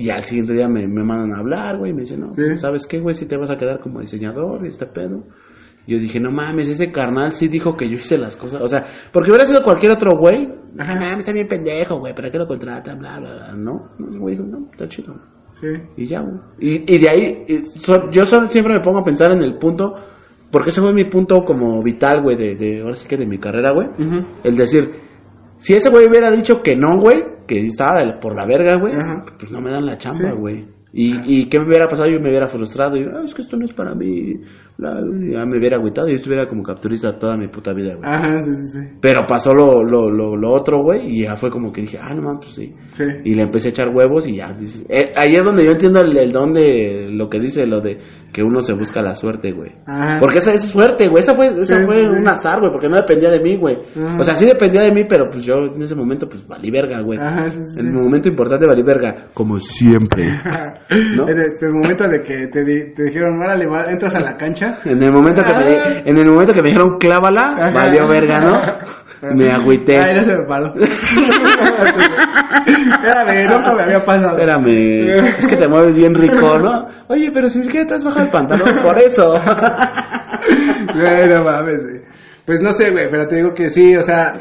Y al siguiente día me, me mandan a hablar, güey. Me dicen, no, Sí. ¿sabes qué, güey? Si te vas a quedar como diseñador y este pedo. Yo dije, no mames, ese carnal sí dijo que yo hice las cosas. O sea, porque hubiera sido cualquier otro güey. Ajá. Ah, está bien pendejo, güey, ¿para qué lo contratan? Bla, bla, bla. No, no, el güey dijo, no, está chido. Sí. Y ya, güey. Y, y de ahí, y so- yo solo siempre me pongo a pensar en el punto, porque ese fue mi punto como vital, güey, de, de, ahora sí que de mi carrera, güey. Ujú. El decir, si ese güey hubiera dicho que no, güey, que estaba de- por la verga, güey, Ajá. pues no me dan la chamba, Sí. güey. Y, y qué me hubiera pasado, yo me hubiera frustrado, y "Ah, es que esto no es para mí, y ya me hubiera agüitado, yo estuviera como capturista toda mi puta vida, güey. Ajá, sí, sí, sí. Pero pasó lo, lo, lo, lo otro, güey, y ya fue como que dije, ah, no mames, pues sí. Sí. Y le empecé a echar huevos y ya. dice- eh, ahí es donde yo entiendo el, el don de lo que dice, lo de que uno se busca la suerte, güey. Ajá. Porque esa es suerte, güey. Esa fue, esa Sí, fue sí, un azar, güey, porque no dependía de mí, güey. O sea, sí dependía de mí, pero pues yo en ese momento, pues valí verga, güey. Ajá, sí, sí. En el momento importante valí verga, como siempre. [laughs] ¿No? En el, en el momento de que te, di- te dijeron, órale, va, entras a la cancha. En el momento que me, en el momento que me dijeron clávala, Ajá. valió verga, ¿no? [laughs] Me agüité. Ay, no se me paró. [laughs] Espérame, nunca me había pasado. Espérame, es que te mueves bien rico, ¿no? Oye, pero si es que te has bajado el pantalón por eso. [laughs] Güey, no mames. Pues no sé, güey, pero te digo que sí, o sea,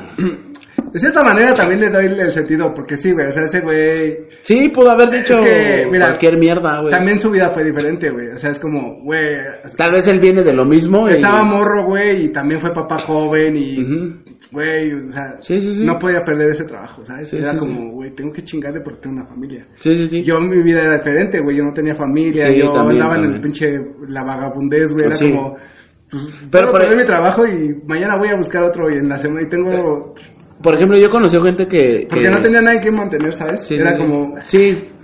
de cierta manera también le doy el sentido, porque sí, güey, o sea, ese güey, Sí, pudo haber dicho Es que, mira, cualquier mierda, güey. también su vida fue diferente, güey, o sea, es como, güey, Tal vez él viene de lo mismo. y- estaba morro, güey, y también fue papá joven y, Ujú. güey, o sea, Sí, sí, sí. no podía perder ese trabajo, ¿sabes? Era como, güey, tengo que chingarle porque tengo una familia. Sí, sí, sí. Yo, mi vida era diferente, güey, yo no tenía familia, yo también, andaba en el pinche, la vagabundez, güey, era Sí. como... Pues, Pero pero por- perder mi trabajo y mañana voy a buscar otro y en la semana y tengo Por ejemplo, yo conocí gente que... Porque que- no tenía nadie que mantener, ¿sabes? Sí, Era sí, como... Sí.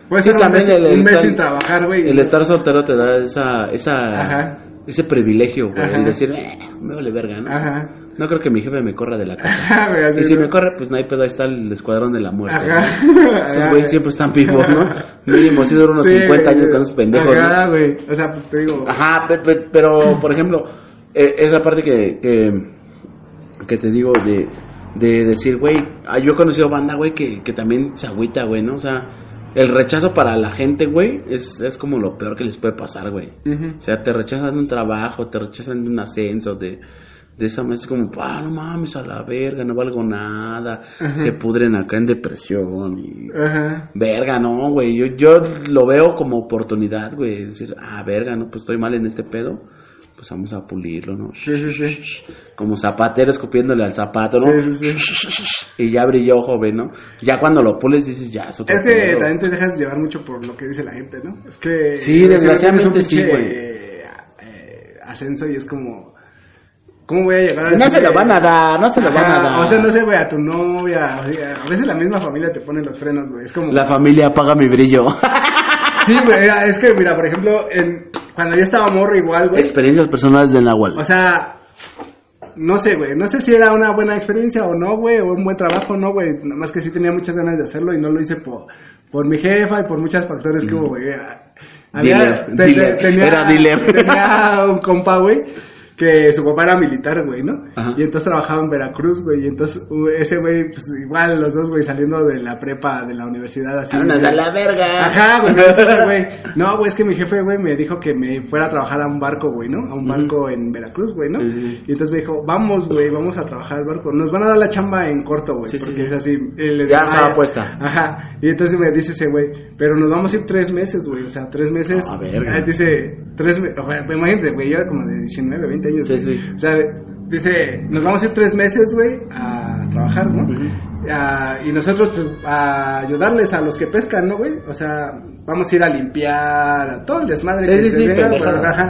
Puedes sí, un también mes, el- el un mes estar- sin trabajar, güey. El estar soltero te da esa... esa Ajá. Ese privilegio, güey. Ajá. El decir, eh, me vale verga, ¿no? Ajá. No creo que mi jefe me corra de la casa. [laughs] Ajá, güey, y si ¿no? me corre, pues no hay pedo, ahí está el escuadrón de la muerte. Ajá. ¿no? [laughs] Esos güeyes siempre están vivos, ¿no? [laughs] Mínimo, si duran unos Sí, 50 años con esos pendejos, ¿no? Ajá, güey. O sea, pues te digo... Ajá, pe- pe- pero, por ejemplo, eh, esa parte que, que, que te digo de, de decir, güey, ah, yo he conocido banda, güey, que, que también se agüita, güey, ¿no? O sea, el rechazo para la gente, güey, es, es como lo peor que les puede pasar, güey. O sea, te rechazan de un trabajo, te rechazan de un ascenso, de, de esa manera, es como, ah, no mames, a la verga, no valgo nada, se pudren acá en depresión y... Ajá. Verga, no, güey. Yo, yo lo veo como oportunidad, güey. Decir, ah, verga, no, pues estoy mal en este pedo. Pues vamos a pulirlo, ¿no? Sí, sí, sí. Como zapatero escupiéndole al zapato, ¿no? Sí, sí, Y ya brilló, joven, ¿no? Ya cuando lo pules dices, ya, es otro Es que pedo. también te dejas llevar mucho por lo que dice la gente, ¿no? Es que... Sí, desgraciadamente sí, güey. eh, ascenso y es como... ¿Cómo voy a llegar a No se lo van a dar, no se lo van a dar. O sea, no sé, güey, a tu novia. o sea, A veces la misma familia te pone los frenos, güey. Es como. La familia apaga mi brillo. Sí, güey, es que, mira, por ejemplo, en... cuando yo estaba morro igual, güey. Experiencias personales de Nahual. O sea, no sé, güey. No sé si era una buena experiencia o no, güey, o un buen trabajo, no, güey. Nada más que sí tenía muchas ganas de hacerlo y no lo hice por, por mi jefa y por muchos factores que hubo, güey. Era- Dealer, te- te- dealer. tenía, Era dealer. tenía un compa, güey. Que su papá era militar, güey, ¿no? Ajá. Y entonces trabajaba en Veracruz, güey. Y entonces uh, ese güey, pues igual los dos, güey, saliendo de la prepa, de la universidad, así. Vámonos güey. a la verga. Ajá, güey, ese [laughs] güey. No, güey, es que mi jefe, güey, me dijo que me fuera a trabajar a un barco, güey, ¿no? A un barco en Veracruz, güey, ¿no? Sí, sí. Y entonces me dijo, vamos, güey, vamos a trabajar al barco. Nos van a dar la chamba en corto, güey. Sí, porque es así. Ya estaba puesta. Ajá. Y entonces me dice ese güey, pero nos vamos a ir tres meses, güey. O sea, tres meses. Verga. Eh, Dice, tres meses. Imagínate, güey, yo era como de 19, 20 años. Sí, sí. O sea, dice, nos vamos a ir tres meses, güey, a trabajar, ¿no? Y nosotros pues, a ayudarles a los que pescan, ¿no, güey? O sea, vamos a ir a limpiar, a todo el desmadre Sí, que se venga, ajá.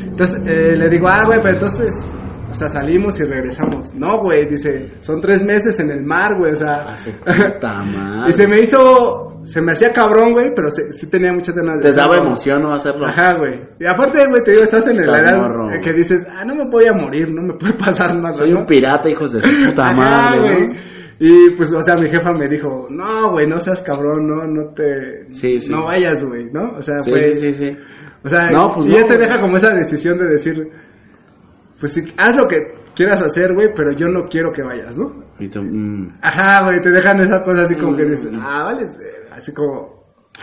Entonces eh, le digo, ah, güey, pero entonces, o sea, salimos y regresamos. No, güey, dice, son tres meses en el mar, güey, o sea. A su puta madre. [laughs] y se me hizo, se me hacía cabrón, güey, pero se- sí tenía muchas ganas de Te daba emoción no hacerlo. Ajá, güey. Y aparte, güey, te digo, estás en la edad morro. que dices, ah, no me voy a morir, no me puede pasar nada. Soy ¿no? un pirata, hijos de su [laughs] puta madre, ¿no? güey. Y pues, o sea, mi jefa me dijo, no, güey, no seas cabrón, no, no te... Sí, sí. No vayas, güey, ¿no? O sea, Sí, pues... sí, sí, sí. O sea, No, pues y no, ya te güey. deja como esa decisión de decir, pues sí, haz lo que quieras hacer, güey, pero yo no quiero que vayas, ¿no? Y tú, mm. Ajá, güey, te dejan esa cosa así como que Mm. dices, ah, vale, así como...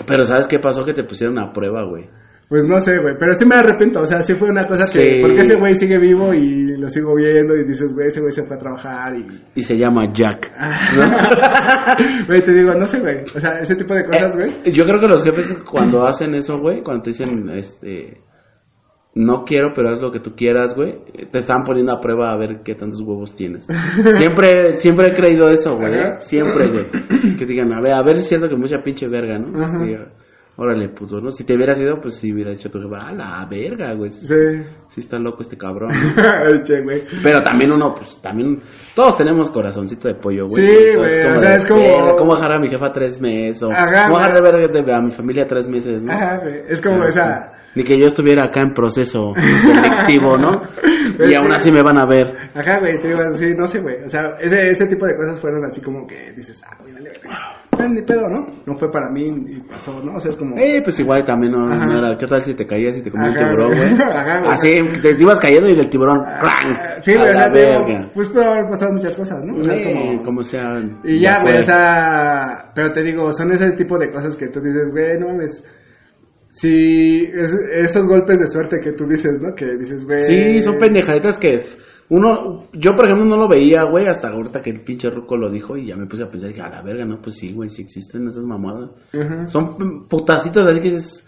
Pero ¿sabes qué pasó? Que te pusieron a prueba, güey. Pues no sé, güey, pero sí me arrepiento, o sea, sí fue una cosa que, Sí. porque ese güey sigue vivo y lo sigo viendo y dices, güey, ese güey se fue a trabajar y... Y se llama Jack. [laughs] Güey, te digo, no sé, güey, o sea, ese tipo de cosas, güey. Eh, Yo creo que los jefes cuando hacen eso, güey, cuando te dicen, este, no quiero, pero haz lo que tú quieras, güey, te están poniendo a prueba a ver qué tantos huevos tienes. [laughs] Siempre, siempre he creído eso, güey, Ajá. siempre, güey. Que digan, a ver, a ver si es cierto que mucha pinche verga, ¿no? Ajá. Diga, Órale, puto, ¿no? Si te hubieras ido, pues sí hubiera dicho tu a la verga, güey. Sí. Sí. está loco este cabrón. [laughs] che, güey. Pero también uno, pues también, todos tenemos corazoncito de pollo, güey. Sí, Entonces, güey, o sea, de, es como- "Verga, ¿Cómo dejar a mi jefa tres meses? O Ajá, ¿Cómo dejar de ver de- a mi familia tres meses, no? Ajá, güey, es como Ah, esa... sí. Ni que yo estuviera acá en proceso selectivo, ¿no? [laughs] Y aún así me van a ver. Ajá, güey, te digo, sí, no sé, güey. O sea, ese, ese tipo de cosas fueron así como que dices, ah, güey, dale, güey. Ni pedo, ¿no? No fue para mí y pasó, ¿no? O sea, es como... Eh, pues igual también no, no era. ¿Qué tal si te caías y te comía Ajá, tiburón, güey. [laughs] Ajá, güey. Así, te ibas cayendo y el tiburón, ¡clang! Ah, Sí, A güey, o sea, digo, pues puede haber pasado muchas cosas, ¿no? O sea, es como... como sea. Y ya, güey, o sea, pero te digo, son ese tipo de cosas que tú dices, güey, no mames. Si es- esos golpes de suerte que tú dices, ¿no? Que dices, güey. Sí, son pendejaditas que uno, yo por ejemplo no lo veía, güey, hasta ahorita que el pinche ruco lo dijo y ya me puse a pensar, dije, a la verga, no, pues sí, güey, sí existen esas mamadas. Son putacitos así que dices,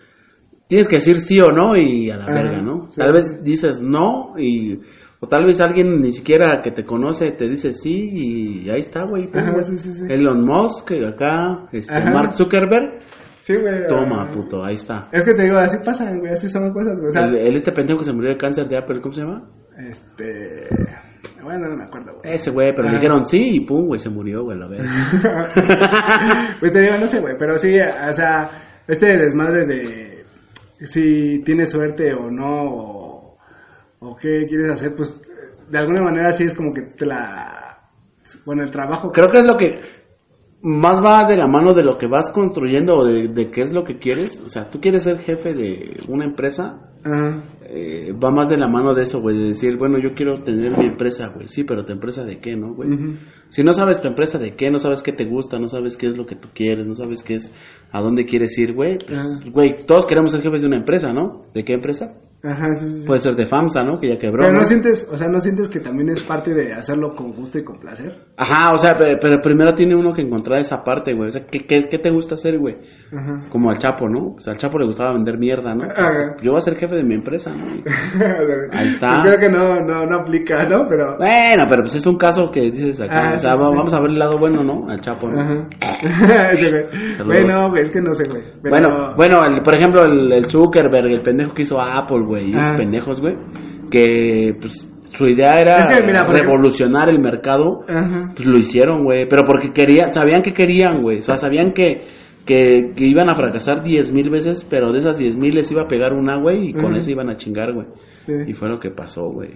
tienes que decir sí o no y a la verga, ¿no? sí. Tal vez dices no y, o tal vez alguien ni siquiera que te conoce te dice sí y ahí está, güey. Ajá, sí, sí, sí. Elon Musk, acá, este, Ajá. Mark Zuckerberg, Sí, güey. toma, ah, puto, ahí está. Es que te digo, así pasan, güey, así son cosas, güey. O sea, el, el este pendejo que se murió de cáncer de Apple, ¿cómo se llama? este. Bueno, no me acuerdo, güey. Ese güey, pero le Ajá. dijeron sí y pum, güey, se murió, güey, la verga. [laughs] pues te digo, no sé, güey, pero sí, o sea, este desmadre de si tienes suerte o no, o, o qué quieres hacer, pues de alguna manera sí es como que te la. Bueno, el trabajo. Creo que es lo que más va de la mano de lo que vas construyendo o de, de qué es lo que quieres. O sea, tú quieres ser jefe de una empresa, eh, va más de la mano de eso, güey, de decir, bueno, yo quiero tener mi empresa, güey. Sí, pero tu empresa de qué, ¿no, güey? Si no sabes tu empresa de qué, no sabes qué te gusta, no sabes qué es lo que tú quieres, no sabes qué es a dónde quieres ir, güey. Pues, güey, todos queremos ser jefes de una empresa, ¿no? ¿De qué empresa? Ajá, sí, sí. Puede ser de FAMSA, ¿no? Que ya quebró. Pero no ¿no? sientes, o sea, no sientes que también es parte de hacerlo con gusto y con placer. Ajá, o sea, pero, pero primero tiene uno que encontrar esa parte, güey. O sea, ¿qué, qué, qué te gusta hacer, güey? Ajá. Como al Chapo, ¿no? O sea, al Chapo le gustaba vender mierda, ¿no? Ajá. Yo voy a ser jefe de mi empresa, ¿no? [laughs] Ahí está. Yo creo que no, no, no aplica, ¿no? Pero. Bueno, pero pues es un caso que dices acá. Ah, o sea, sí, va- sí. vamos a ver el lado bueno, ¿no? Al Chapo, ¿no? Ajá. [laughs] [laughs] Bueno, es que no sé, güey. Pero- Bueno, bueno, el- por ejemplo, el, el Zuckerberg, el pendejo que hizo Apple, güey, esos Ah. pendejos, güey, que pues su idea era Es que, mira, por ejemplo- revolucionar el mercado. Ajá. Pues lo hicieron, güey. Pero porque querían, sabían que querían, güey. O sea, sabían que, que, que iban a fracasar diez mil veces, pero de esas diez mil les iba a pegar una, güey, y con eso iban a chingar, güey. Sí. Y fue lo que pasó, güey.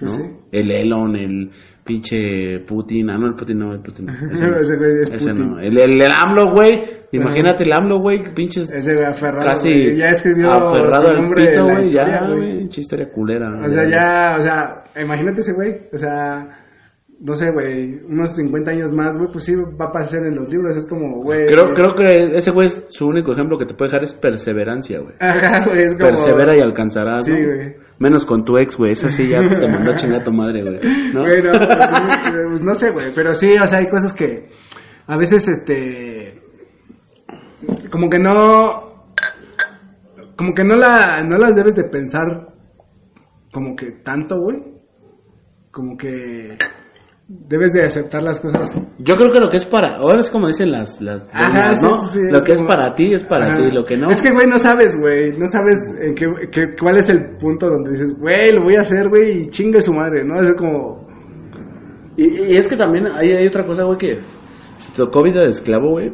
¿no? Sí. El Elon, el pinche Putin. Ah, no, el Putin no, el Putin no. Ese, no. Ese güey es Ese Putin. no. El, el, el AMLO, güey. Imagínate el AMLO, güey. Pinches. Ese güey aferrado. casi güey, Ya escribió aferrado su nombre pito, güey. Ya, historia, güey. güey. Pinche historia culera. O sea, ya, o sea, imagínate ese güey. O sea, no sé, güey, unos 50 años más, güey, pues sí va a aparecer en los libros. Es como, güey. Creo, creo que ese güey es su único ejemplo que te puede dejar es perseverancia, güey. Ajá, güey, es como. Persevera y alcanzarás, Sí, ¿no? güey. Menos con tu ex, güey. Eso sí ya te mandó chingar tu madre, güey. Güey, no, pues, no sé, güey, pero sí, o sea, hay cosas que a veces, este, como que no, como que no la, no las debes de pensar como que tanto, güey, como que debes de aceptar las cosas. Yo creo que lo que es para... Ahora es como dicen las... las Ajá, sí, ¿no? sí, sí, lo es que es para ti es para Ajá. ti. Lo que no... Es que, güey, no sabes, güey. No sabes en qué, qué- cuál es el punto donde dices, güey, lo voy a hacer, güey, y chingue su madre, ¿no? Es como, Y, y es que también hay, hay otra cosa, güey, que... Si te tocó vida de esclavo, güey,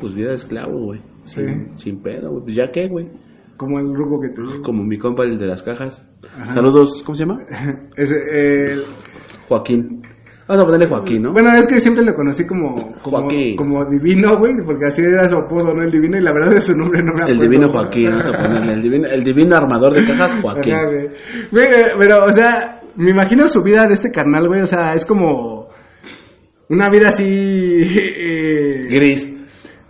pues vida de esclavo, güey. Sí. Sin, sin pedo, güey. Pues ya qué, güey. como el grupo que digo. Como mi compa, el de las cajas. Ajá. Saludos, ¿cómo se llama? [laughs] Ese, el- Joaquín. Vamos a ponerle Joaquín, ¿no? Bueno, es que siempre lo conocí como, como, Joaquín. como divino, güey, porque así era su apodo, ¿no? El divino, y la verdad de su nombre no me el acuerdo. divino Joaquín, vamos a ponerle. El divino, el divino armador de cajas, [laughs] Joaquín. Ajá, güey. Güey, pero, o sea, me imagino su vida de este carnal, güey, o sea, es como una vida así... [laughs] eh, Gris.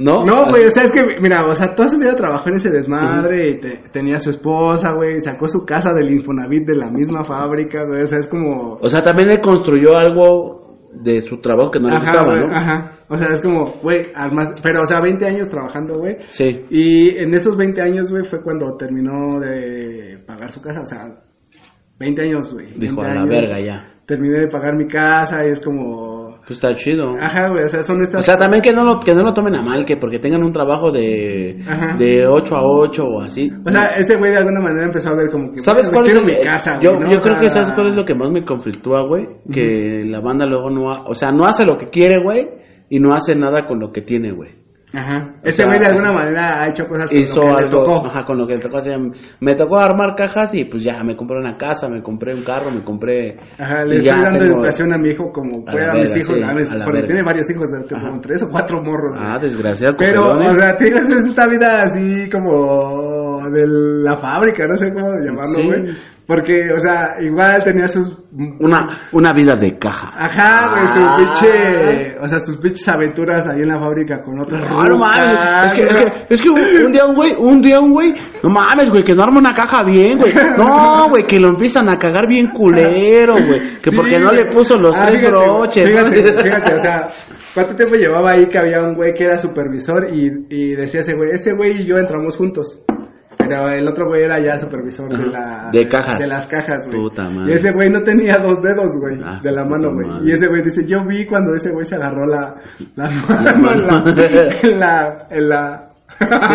¿No? No, güey, o sea, es que, mira, o sea, toda su vida trabajó en ese desmadre y te- tenía su esposa, güey, sacó su casa del Infonavit de la misma fábrica, güey, o sea, es como... O sea, también le construyó algo de su trabajo que no le Ajá, gustaba, ¿no? ajá, o sea, es como, güey, armas, pero, o sea, 20 años trabajando, güey, Sí. y en esos 20 años, güey, fue cuando terminó de pagar su casa, o sea, 20 años, güey. Dijo, 20 a la verga ya. Terminé de pagar mi casa y es como... Pues está chido. Ajá, güey, o sea, son estas... O sea, también que no lo, que no lo tomen a mal, que porque tengan un trabajo de, Ajá. de 8 a 8 o así. O sea, este güey de alguna manera empezó a ver como que... ¿Sabes cuál es lo mi casa, Yo, güey, ¿no? yo O creo sea, que sabes cuál es lo que más me conflictúa, güey. Que la banda luego no, ha- o sea, no hace lo que quiere, güey, y no hace nada con lo que tiene, güey. Ajá. O Ese güey de alguna manera ha hecho cosas con Hizo lo que le tocó. ajá, con lo que le tocó. o sea, me tocó armar cajas y pues ya, me compré una casa, me compré un carro, me compré. Ajá, le estoy dando tengo- educación a mi hijo como A pueda la a mis verga, hijos, sí, a veces, a porque verga. tiene varios hijos, como tres o cuatro morros. güey. Ah, desgraciado. Pero, o sea, te digo, es esta vida así como de la fábrica, no sé cómo llamarlo, Sí. güey. Porque, o sea, igual tenía sus... una, una vida de caja. Ajá, güey, su Ah. pinche... O sea, sus pinches aventuras ahí en la fábrica con otras No, no mames, es que, es que, es que un, un día un güey, un día un güey, no mames, güey, que no arma una caja bien, güey. No, [laughs] güey, que lo empiezan a cagar bien culero, güey. Que Sí, porque no le puso los Ah, tres fíjate, broches. ¿no? Fíjate, fíjate, o sea, ¿cuánto tiempo llevaba ahí que había un güey que era supervisor y, y decía ese güey, ese güey y yo entramos juntos? Pero el otro güey era ya supervisor de la... De cajas. De las cajas, güey. Puta madre. Y ese güey no tenía dos dedos, güey, Ah, de la mano, güey. Y ese güey dice, yo vi cuando ese güey se agarró la... La La mano en la... En la... En la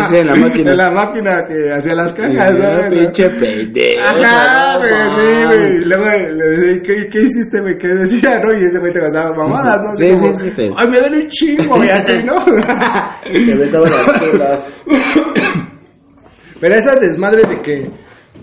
Sí, en la máquina. [laughs] En la máquina que hacía las cajas, ¿no? Ah, pinche pendejo. Ajá, no güey, sí, güey. Luego le decía, ¿qué, ¿qué hiciste, güey? ¿Qué decía, no? Y ese güey te contaba mamadas, ¿no? Sí, como, sí, sí, te- Ay, me duele un chingo, y así, ¿no? [laughs] Estaban [laughs] las. Pero esa desmadre de que,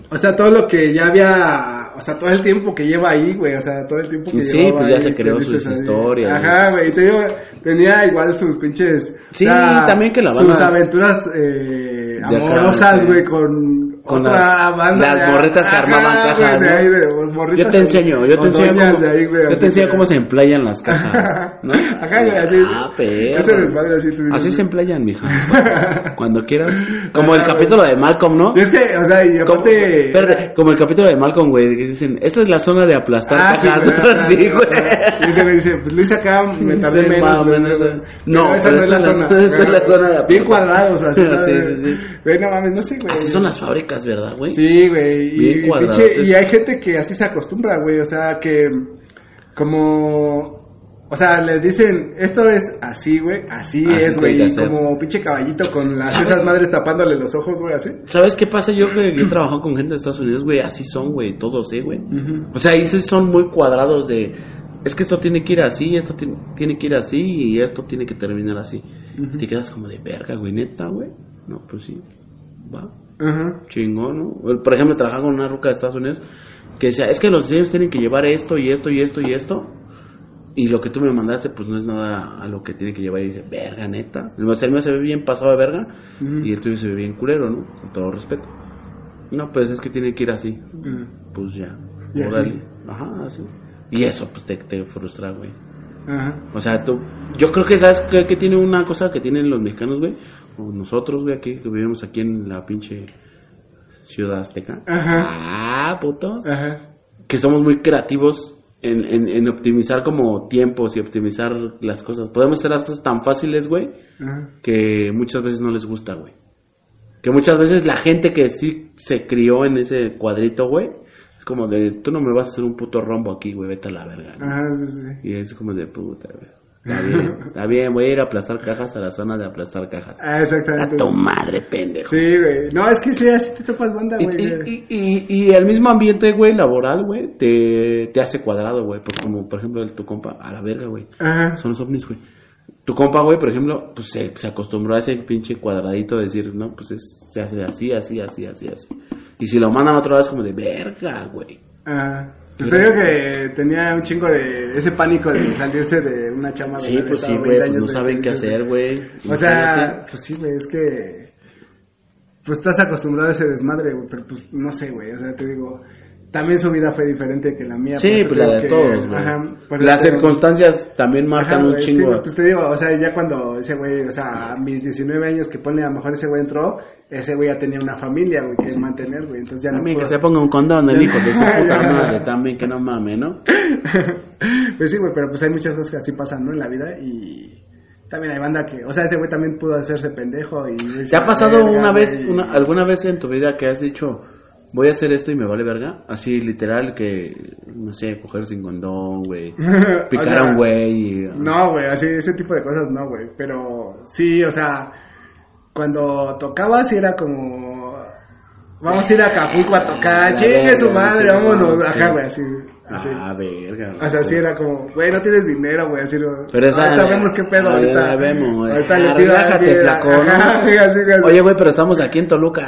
o sea, todo lo que ya había, o sea, todo el tiempo que lleva ahí, güey, o sea, todo el tiempo que Sí, llevaba pues ya ahí, se creó sus historias, Ajá, güey, te digo, tenía igual sus pinches... Sí, también que la Sus banda- aventuras eh, amorosas, sí. güey, con... Con las- banda las morritas que armaban güey, cajas, de ¿no? ahí, de morritas Yo te enseño, yo te enseño cómo, ahí, güey, yo te enseño cómo se emplayan las cajas, [laughs] ¿no? Güey, así. Ah, perro. Ese desmadre así. Así se emplayan, mija. [laughs] Cuando quieras. Como el capítulo de Malcolm, ¿no? Es que, o sea, y Como, aparte... espérate, como el capítulo de Malcolm, güey, que dicen, esta es la zona de aplastar Ah, sí, cajas. güey, ajá, Sí, güey. Y güey dice, pues lo hice acá, me tardé Sí, menos. güey, menos, güey. Pero No, esa pero no es la zona. [laughs] esta es la zona de Bien apoyo. cuadrados, así. Sí, sí, sí. Güey, no mames, no sé, güey. Así son las fábricas, ¿verdad, güey? Sí, güey. Bien Y, cuadrados. pinche- y hay gente que así se acostumbra, güey. O sea, que como... O sea, les dicen, esto es así, güey. Así Así es, güey. como pinche caballito con las, esas madres tapándole los ojos, güey, así. ¿Sabes qué pasa? Yo que he [clears throat] trabajado con gente de Estados Unidos, güey, así son, güey, todos, ¿eh, güey? O sea, ahí sí son muy cuadrados de... Es que esto tiene que ir así, esto ti- tiene que ir así y esto tiene que terminar así. Y te quedas como de verga, güey, neta, güey. No, pues sí, va, Ajá. chingón, ¿no? Por ejemplo, trabajaba con una ruca de Estados Unidos que decía, es que los diseños tienen que llevar esto y esto y esto y esto. Y lo que tú me mandaste, pues no es nada a lo que tiene que llevar. Y dije, verga, neta. El mío se ve bien pasado de verga y el tuyo se ve bien culero, ¿no? Con todo respeto. No, pues es que tiene que ir así. Pues ya. Y. Ajá, así. Y eso, pues te, te frustra, güey. Ajá. O sea, tú, yo creo que sabes que, que tiene una cosa que tienen los mexicanos, güey, nosotros, güey, aquí, que vivimos aquí en la pinche ciudad azteca. Ajá. Ah, putos. Ajá. Que somos muy creativos en, en, en optimizar como tiempos y optimizar las cosas. Podemos hacer las cosas tan fáciles, güey, Ajá. que muchas veces no les gusta, güey. Que muchas veces la gente que sí se crió en ese cuadrito, güey, es como de, tú no me vas a hacer un puto rombo aquí, güey, vete a la verga. Ajá, sí, sí. Y es como de puta, güey. Está bien, está bien, voy a ir a aplastar cajas a la zona de aplastar cajas. Ah, A exactamente. tu madre, pendejo. Sí, güey. No, es que sí, así te topas banda, güey. y, y, y- y el mismo ambiente, güey, laboral, güey, te, te hace cuadrado, güey. Pues como, por ejemplo, el, tu compa, a la verga, güey. Ajá. Son los ovnis, güey. Tu compa, güey, por ejemplo, pues se, se acostumbró a ese pinche cuadradito de decir, no, pues es, se hace así, así, así, así, así. Y si lo mandan a lado es como de verga, güey. Ajá. Pues te digo que tenía un chingo de ese pánico de salirse de una chama de Sí, pues sí, güey, 20 pues no saben qué hacer, güey. O sea, pues sí, güey, es que pues estás acostumbrado a ese desmadre, güey, pero pues no sé, güey, o sea, te digo, también su vida fue diferente que la mía. Sí, pues la de que- todos, güey. Las circunstancias también marcan Ajá, un güey, sí, chingo. güey, pues te digo, o sea, ya cuando ese güey, o sea, a mis 19 años que pone, a lo mejor ese güey entró, ese güey ya tenía una familia, güey, que mantener, güey, entonces ya no También que se ponga un condón el hijo de su [laughs] puta madre también, que no mame, ¿no? [laughs] pues sí, güey, pero pues hay muchas cosas que así pasan, ¿no? En la vida y también hay banda que, o sea, ese güey también pudo hacerse pendejo y... ¿Te ha pasado Verga, una vez, una, alguna vez en tu vida que has dicho, voy a hacer esto y me vale verga? Así literal que, no sé, coger sin condón, güey. Picar [laughs] O sea, a un güey y... No, güey, así, ese tipo de cosas no, güey. Pero sí, o sea, cuando tocaba sí era como. Vamos a ir a Acapulco a tocar, chingue su madre, sí, vámonos. Ajá, güey, así. así. Ah, verga. O sea, sí era como, güey, no tienes dinero, güey, así. Pero esa- ahorita vemos qué pedo, Ah, ahorita. ahorita ah, le pido a relájate, [laughs] así. Oye, güey, pero estamos aquí en Toluca.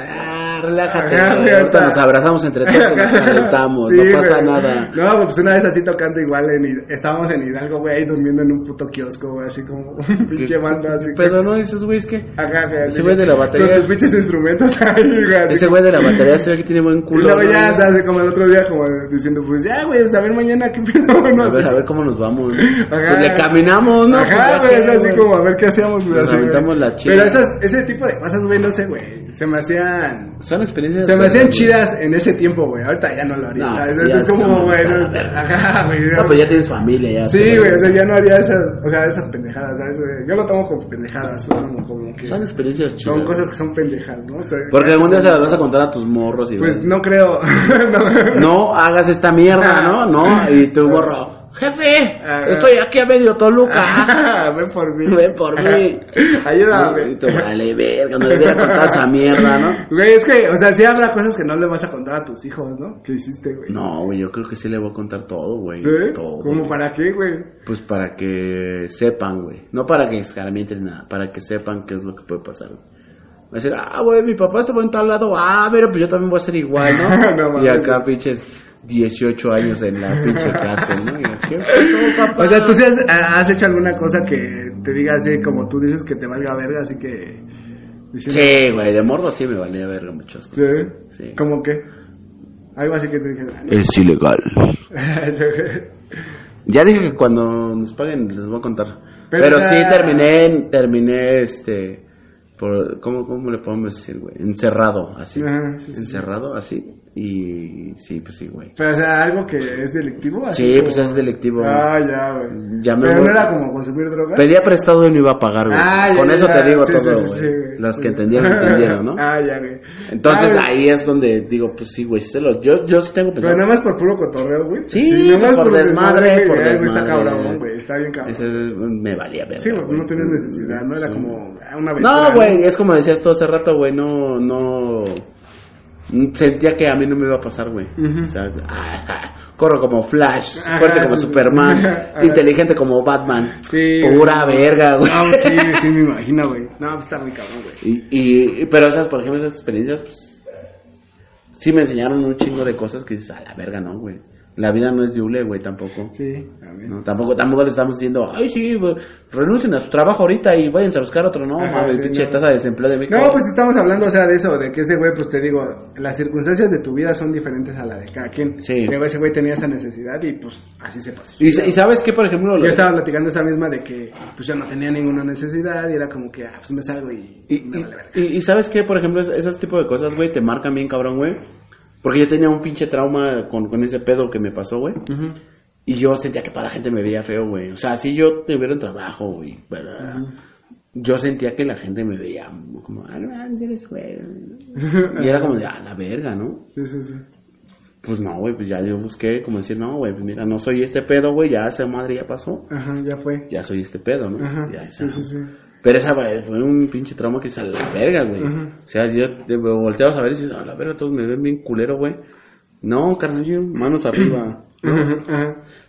Relájate. Ajá, güey. Ahorita nos abrazamos entre todos y nos calentamos. Sí, no pasa güey. nada. No, pues una vez así tocando igual en estábamos en Hidalgo, güey, ahí durmiendo en un puto kiosco, güey, así como [laughs] pinche banda, así. que- Pero no dices, güey, es que Acá, güey, Ese güey de la batería- Con tus pinches instrumentos [laughs] ahí, güey. ese güey de la [laughs] batería se ve que tiene buen Y culo. luego ¿no? ya, se hace como el otro día, como diciendo, pues ya, güey, pues a ver mañana qué pedo, ¿no? A ver, a ver cómo nos vamos. Ajá. Pues le caminamos, ¿no? Pues Ajá, ya güey, es así como a ver qué hacíamos, güey. Nos aventamos la chinga. Pero esas, ese tipo de cosas, güey, no sé, güey. Se me hacían. Son experiencias. Se me hacían chidas en ese tiempo, güey. Ahorita ya no lo haría. No, ¿sabes? sí, ya es como, estamos güey. a la no- verga. Ajá, güey. No, pues ya tienes familia, ya. Sí, güey, o sea, ya no haría esas, o sea, esas pendejadas, ¿sabes? Yo lo tomo como pendejadas, son como que... Son experiencias chidas. Son cosas que son pendejadas, ¿no? O sea, Porque algún día se las vas a contar a tus morros y Pues no creo. no. [laughs] no hagas esta mierda, ¿no? No, y tu morro, jefe, Ajá. estoy aquí a medio Toluca. [laughs] Ven por mí. Ven por mí. [laughs] Ayúdame. Y tú, vale, verga, no le hubiera contado esa mierda, ¿no? Güey, es que, o sea, sí habrá cosas que no le vas a contar a tus hijos, ¿no? ¿Qué hiciste, güey? No, güey, yo creo que sí le voy a contar todo, güey. ¿Sí? Todo. ¿Cómo para qué, güey? Pues para que sepan, güey. No para que escarmienten nada, para que sepan qué es lo que puede pasar. güey. Va a decir, ah, güey, mi papá estuvo en tal lado. Ah, pero pues yo también voy a ser igual, ¿no? [laughs] No y acá, pinches 18 años en la pinche cárcel, ¿no? Y, ¿Qué pasó? O sea, ¿tú sí has, has hecho alguna cosa que te diga así, como tú dices, que te valga verga, así que... diciendo- Sí, güey, de morro sí me valía verga muchas cosas. ¿Sí? Sí. ¿Cómo qué? Algo así que te dije... no. Es ilegal. [laughs] Ya dije que cuando nos paguen les voy a contar. Pero, Pero, sí terminé, terminé este, por, ¿cómo, ¿cómo le podemos decir, güey? Encerrado, así. Ajá, sí, sí. Encerrado, así. Y sí, pues sí, güey. Pero, o sea, algo que es delictivo. así Sí, como- pues es delictivo. Ah, ya, güey. Ya me Pero voy- no era como consumir drogas. Pedía prestado y no iba a pagar, güey. Ah, ya, Con eso ya. te digo Sí, todo, sí, güey. sí, sí, güey. Las que entendieron, entendieron, ¿no? [laughs] ah, ya, güey. Entonces Ah, ahí es donde digo, pues sí, güey, se los, yo, yo sí tengo Pero pensado. nada más por puro cotorreo, güey. Sí, nada más por desmadre, güey, por Está desmadre. cabrón, güey. Está bien cabrón. Ese es- me valía verga, Sí, güey, no tienes necesidad, ¿no? Era como ah, una aventura. No, güey, es como decías tú hace rato, güey, no, no... Sentía que a mí no me iba a pasar, güey. O sea, [laughs] corro como Flash, Ajá, fuerte como sí. Superman, [laughs] inteligente como Batman. Sí. Pura verga, güey. No, sí, [laughs] sí, me imagino, güey. No, pues está muy cabrón, güey. Y, y, pero esas, por ejemplo, esas experiencias, pues, sí me enseñaron un chingo de cosas que dices, a la verga, ¿no, güey? La vida no es de hule, güey, tampoco. Sí. No, tampoco, tampoco le estamos diciendo, ay, sí, güey, renuncien a su trabajo ahorita y váyanse a buscar otro. No, Ajá, mames, sí, pinche no. tasa de desempleo de México. No, pues estamos hablando, o sea, de eso, de que ese güey, pues te digo, las circunstancias de tu vida son diferentes a la de cada quien. Sí. Luego ese güey tenía esa necesidad y pues así se pasó. Y, y sabes qué, por ejemplo, Yo Lo- estaba platicando esa misma de que pues yo no tenía ninguna necesidad y era como que, ah, pues me salgo y, Y, me vale y- y sabes qué, por ejemplo, es- esos tipos de cosas, güey, te marcan bien cabrón, güey. Porque yo tenía un pinche trauma con, con ese pedo que me pasó, güey. Y yo sentía que toda la gente me veía feo, güey. O sea, si yo tuviera un trabajo, güey, pero yo sentía que la gente me veía como, ah, no, eres güey. [laughs] Y era como de, ah, la verga, ¿no? Sí, sí, sí. Pues no, güey, pues ya yo busqué como decir, no, güey, pues mira, no soy este pedo, güey, ya esa madre ya pasó. Ajá, ya fue. Ya soy este pedo, ¿no? Ajá, Ya, sí, sí, sí. Pero esa güey, fue un pinche trauma que sale a la verga, güey. O sea, yo te volteabas a ver y dices, a la verga, todos me ven bien culero, güey. No, carnalillo, manos [clears throat] arriba.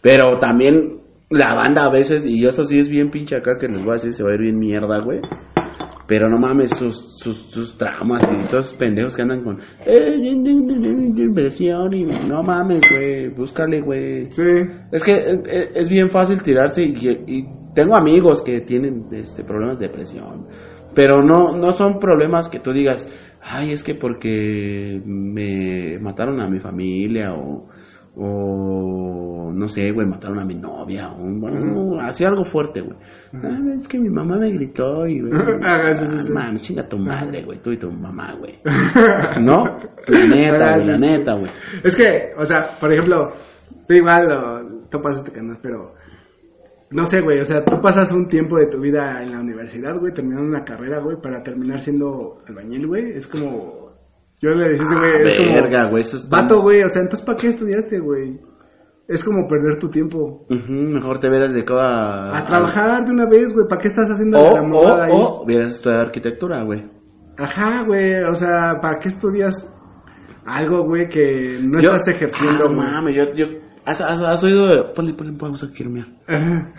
Pero también la banda a veces, y esto sí es bien pinche acá que les voy a decir, se va a ir bien mierda, güey. Pero no mames, sus, sus, sus traumas y todos esos pendejos que andan con eh, inversión y no mames, güey, búscale, güey. Sí. Es que eh, eh, es bien fácil tirarse y, y tengo amigos que tienen este problemas de depresión. Pero no, no son problemas que tú digas, ay, es que porque me mataron a mi familia o, o no sé, güey, mataron a mi novia o bueno, así algo fuerte, güey. Ah, es que mi mamá me gritó y, güey, Ajá, [laughs] sí, sí, sí. ah, mami, chinga tu madre, güey, tú y tu mamá, güey. [laughs] ¿No? La neta, güey, la neta, güey. Es que, o sea, por ejemplo, tú igual lo, topas este canal, pero no sé, güey, o sea, tú pasas un tiempo de tu vida en la universidad, güey, terminando una carrera, güey, para terminar siendo albañil, güey, es como, yo le decía a ese güey, es como, Ah, Verga, güey, eso es... vato, güey, o sea, entonces, ¿para qué estudiaste, güey? Es como perder tu tiempo. Ujú, mejor te hubieras dedicado a... A trabajar de una vez, güey, ¿para qué estás haciendo O, la mamada ahí? o, o, hubieras estudiado arquitectura, güey. Ajá, güey, o sea, ¿para qué estudias algo, güey, que no Yo- estás ejerciendo, Ah, güey? mames, yo, yo, has, has, has oído de, ponle, ponle que quiero mirar. Ajá.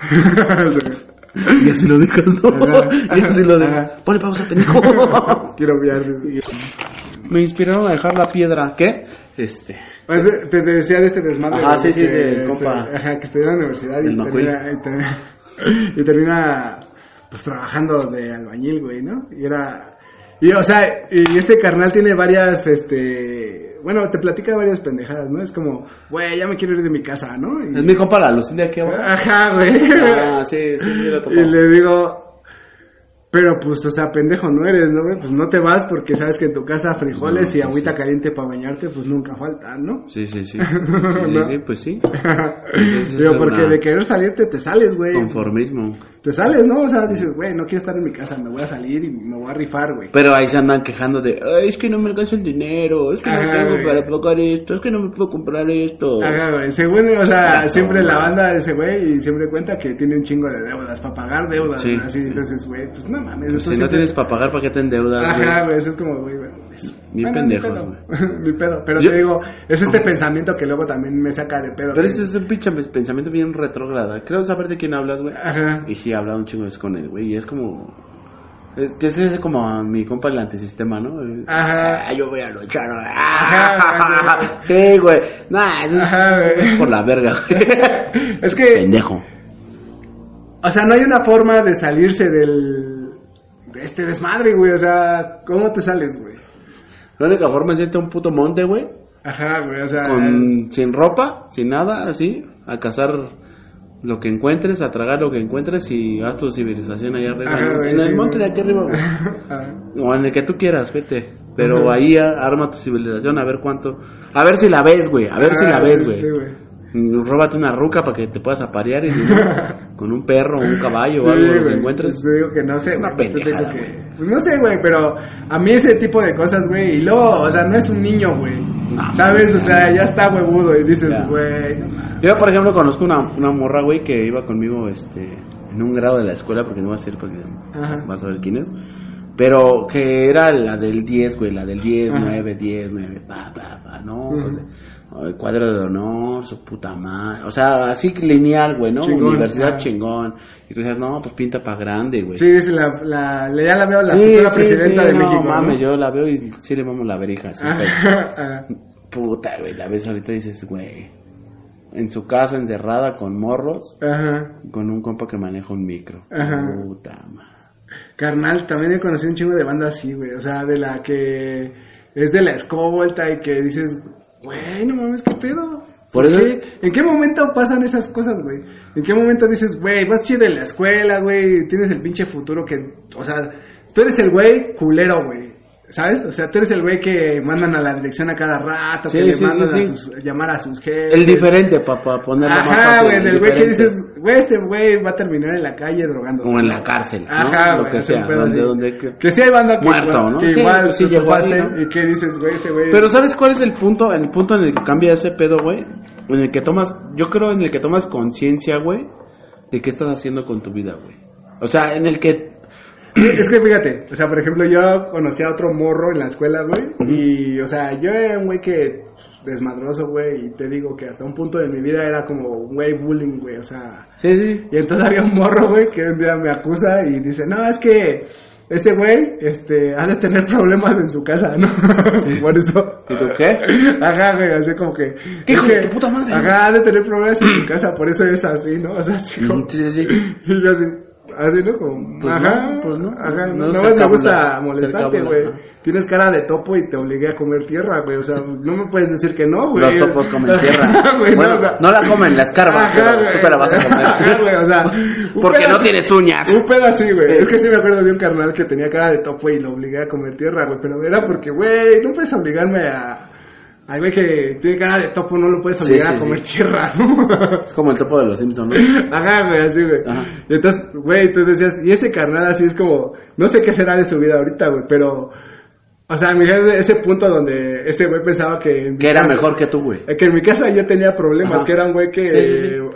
Y así lo dejas, ¿no? Ajá. Y así lo dejas. Ponle pausa, pendejo. Quiero mirar. Me inspiraron a dejar la piedra. ¿Qué? Este. Pues, Te, te decía de este desmadre. Güey, sí, sí, que, del este, compa. Ajá, que estudió en la universidad y termina, y, termina, [laughs] y termina, pues, trabajando de albañil, güey, ¿no? Y era... Y, o sea, y este carnal tiene varias, este... Bueno, te platica varias pendejadas, ¿no? Es como, güey, ya me quiero ir de mi casa, ¿no? Y- Es mi compa la Lucinda abajo. Ajá, güey. Ah, sí, sí, sí, lo topó. [laughs] Y le digo, pero pues, o sea, pendejo no eres, ¿no? Pues no te vas porque sabes que en tu casa frijoles No, y pues agüita sí. caliente para bañarte, pues nunca faltan, ¿no? Sí, sí, sí. [laughs] Sí, sí, ¿No? sí, pues sí. [laughs] Entonces, Digo, porque una- de querer salirte te sales, güey. Conformismo. Te sales, ¿no? O sea, dices, güey, no quiero estar en mi casa, me voy a salir y me voy a rifar, güey. Pero ahí se andan quejando de, "Ay, es que no me alcanza el dinero, es que no tengo para pagar esto, es que no me puedo comprar esto. Ajá, güey. Según, o sea, Claro, siempre la banda de ese güey y siempre cuenta que tiene un chingo de deudas para pagar deudas, así. Entonces, güey, pues no mames. Pues si no tienes para pagar, ¿para qué te endeudas? güey? Ajá, güey, eso es como, güey, güey. Bien Bueno, pendejos, pedo, [laughs] Ni pedo. Pero Yo- te digo, es este pensamiento que luego también me saca de pedo. Pero güey. ese es un pinche pensamiento bien retrógrada. Creo saber de quién hablas, güey. Ajá. Y sí, habla un chingo es con él, güey. Y es como. Es que ese es como a mi compa el antisistema, ¿no? Ajá. Ah, yo voy a luchar. Ajá, güey. [laughs] sí, güey. Nah, eso es- güey. por la verga, [laughs] güey. Es que, Pendejo. o sea, no hay una forma de salirse del. Este desmadre, güey. O sea, ¿cómo te sales, güey? La única forma es irte a un puto monte, güey. Ajá, güey, o sea. Con, sin ropa, sin nada, así. A cazar lo que encuentres, a tragar lo que encuentres y haz tu civilización allá arriba. Ajá, güey, en el monte güey. de aquí arriba, güey. [laughs] Ajá. O en el que tú quieras, vete. Pero Ajá. ahí arma tu civilización, a ver cuánto. A ver si la ves, güey. A ver si la ves, sí, güey. Sí, güey. Róbate una ruca para que te puedas aparear y [laughs] con un perro o un caballo o Sí, algo lo que encuentres. Te digo que no sé, Es una güey, te digo pendejada, que-. Pues no sé, güey, pero a mí ese tipo de cosas, güey, y luego, o sea, no es un niño, güey. No, ¿Sabes? O sea, ya está huevudo y dices, güey, no. Yo, por ejemplo, conozco una, una morra, güey, que iba conmigo este, en un grado de la escuela, porque no va a ser porque Ajá. vas a ver quién es. Pero que era la del 10, güey, la del 10, Ajá. 9, 10, 9, pa, pa, pa, no, Ujú. pues, ay, cuadro de honor, su puta madre. O sea, así lineal, güey, ¿no? Chingón, Universidad chingón. Y tú dices, no, pues pinta pa' grande, güey. Sí, dice la, la, ya la veo la Sí, futura sí, presidenta sí, de no, México. mames, ¿no? yo la veo y sí le vamos la verija. Puta, güey, la ves ahorita y dices, güey. En su casa encerrada con morros, Ajá. con un compa que maneja un micro. Ajá. Puta madre. Carnal, también he conocido un chingo de banda así, güey. O sea, de la que es de la escolta y que dices, güey, no mames, qué pedo. Por eso- qué? ¿En qué momento pasan esas cosas, güey? ¿En qué momento dices, güey, vas chido en la escuela, güey, tienes el pinche futuro que, o sea, tú eres el güey culero, güey. ¿Sabes? O sea, tú eres el güey que mandan a la dirección a cada rato, Sí, que le sí, mandan sí, a sí. sus, llamar a sus jefes. El diferente, papá, ponerlo más Ajá, fácil, güey, el güey que dices, güey, este güey va a terminar en la calle drogándose. O en la cárcel, ¿no? Ajá, Lo güey, que sea, pedo donde- donde que- Que sí hay banda que Muerto, igual, ¿no? que Sí, igual sí tú llegó ahí, ¿no? y que dices, güey, este güey... Pero ¿sabes cuál es el punto? El punto en el que cambia ese pedo, güey. En el que tomas, yo creo en el que tomas conciencia, güey, de qué estás haciendo con tu vida, güey. O sea, en el que Es que fíjate, o sea, por ejemplo, yo conocí a otro morro en la escuela, güey, y, o sea, yo era un güey que desmadroso, güey, y te digo que hasta un punto de mi vida era como un güey bullying, güey, o sea, Sí, sí. y entonces había un morro, güey, que un día me acusa y dice, no, es que ese güey, este, ha de tener problemas en su casa, ¿no? [laughs] por eso. ¿Y tú qué? Ajá, güey, así como que... ¿Qué hijo de tu puta madre? Ajá, ha de tener problemas en su casa, por eso es así, ¿no? O sea, así como... Sí, sí, sí. [laughs] Y yo así, Así, ¿no? Como, Pues ajá, no, pues no. ajá, No me gusta molestarte, güey. Tienes cara de topo y te obligué a comer tierra, güey, o sea, no me puedes decir que no, güey. Los topos comen [laughs] tierra. Güey, bueno, o sea, no la comen, la escarban, pero la vas a comer. Ajá, güey, o sea, [laughs] Porque no tienes uñas. Un pedo así, güey. Sí. Es que sí me acuerdo de un carnal que tenía cara de topo y lo obligué a comer tierra, güey. Pero era porque, güey, no puedes obligarme a. Al güey que tiene cara de topo no lo puedes obligar sí, a comer sí. tierra, ¿no? Es como el topo de los Simpsons, ¿no? Ajá, güey, así, güey. Ajá. Y entonces, güey, tú decías, y ese carnal así es como, no sé qué será de su vida ahorita, güey, pero, o sea, de ese punto donde ese güey pensaba que... mi Que era casa- mejor que tú, güey. eh, Que en mi casa yo tenía problemas, Ajá. que era un güey que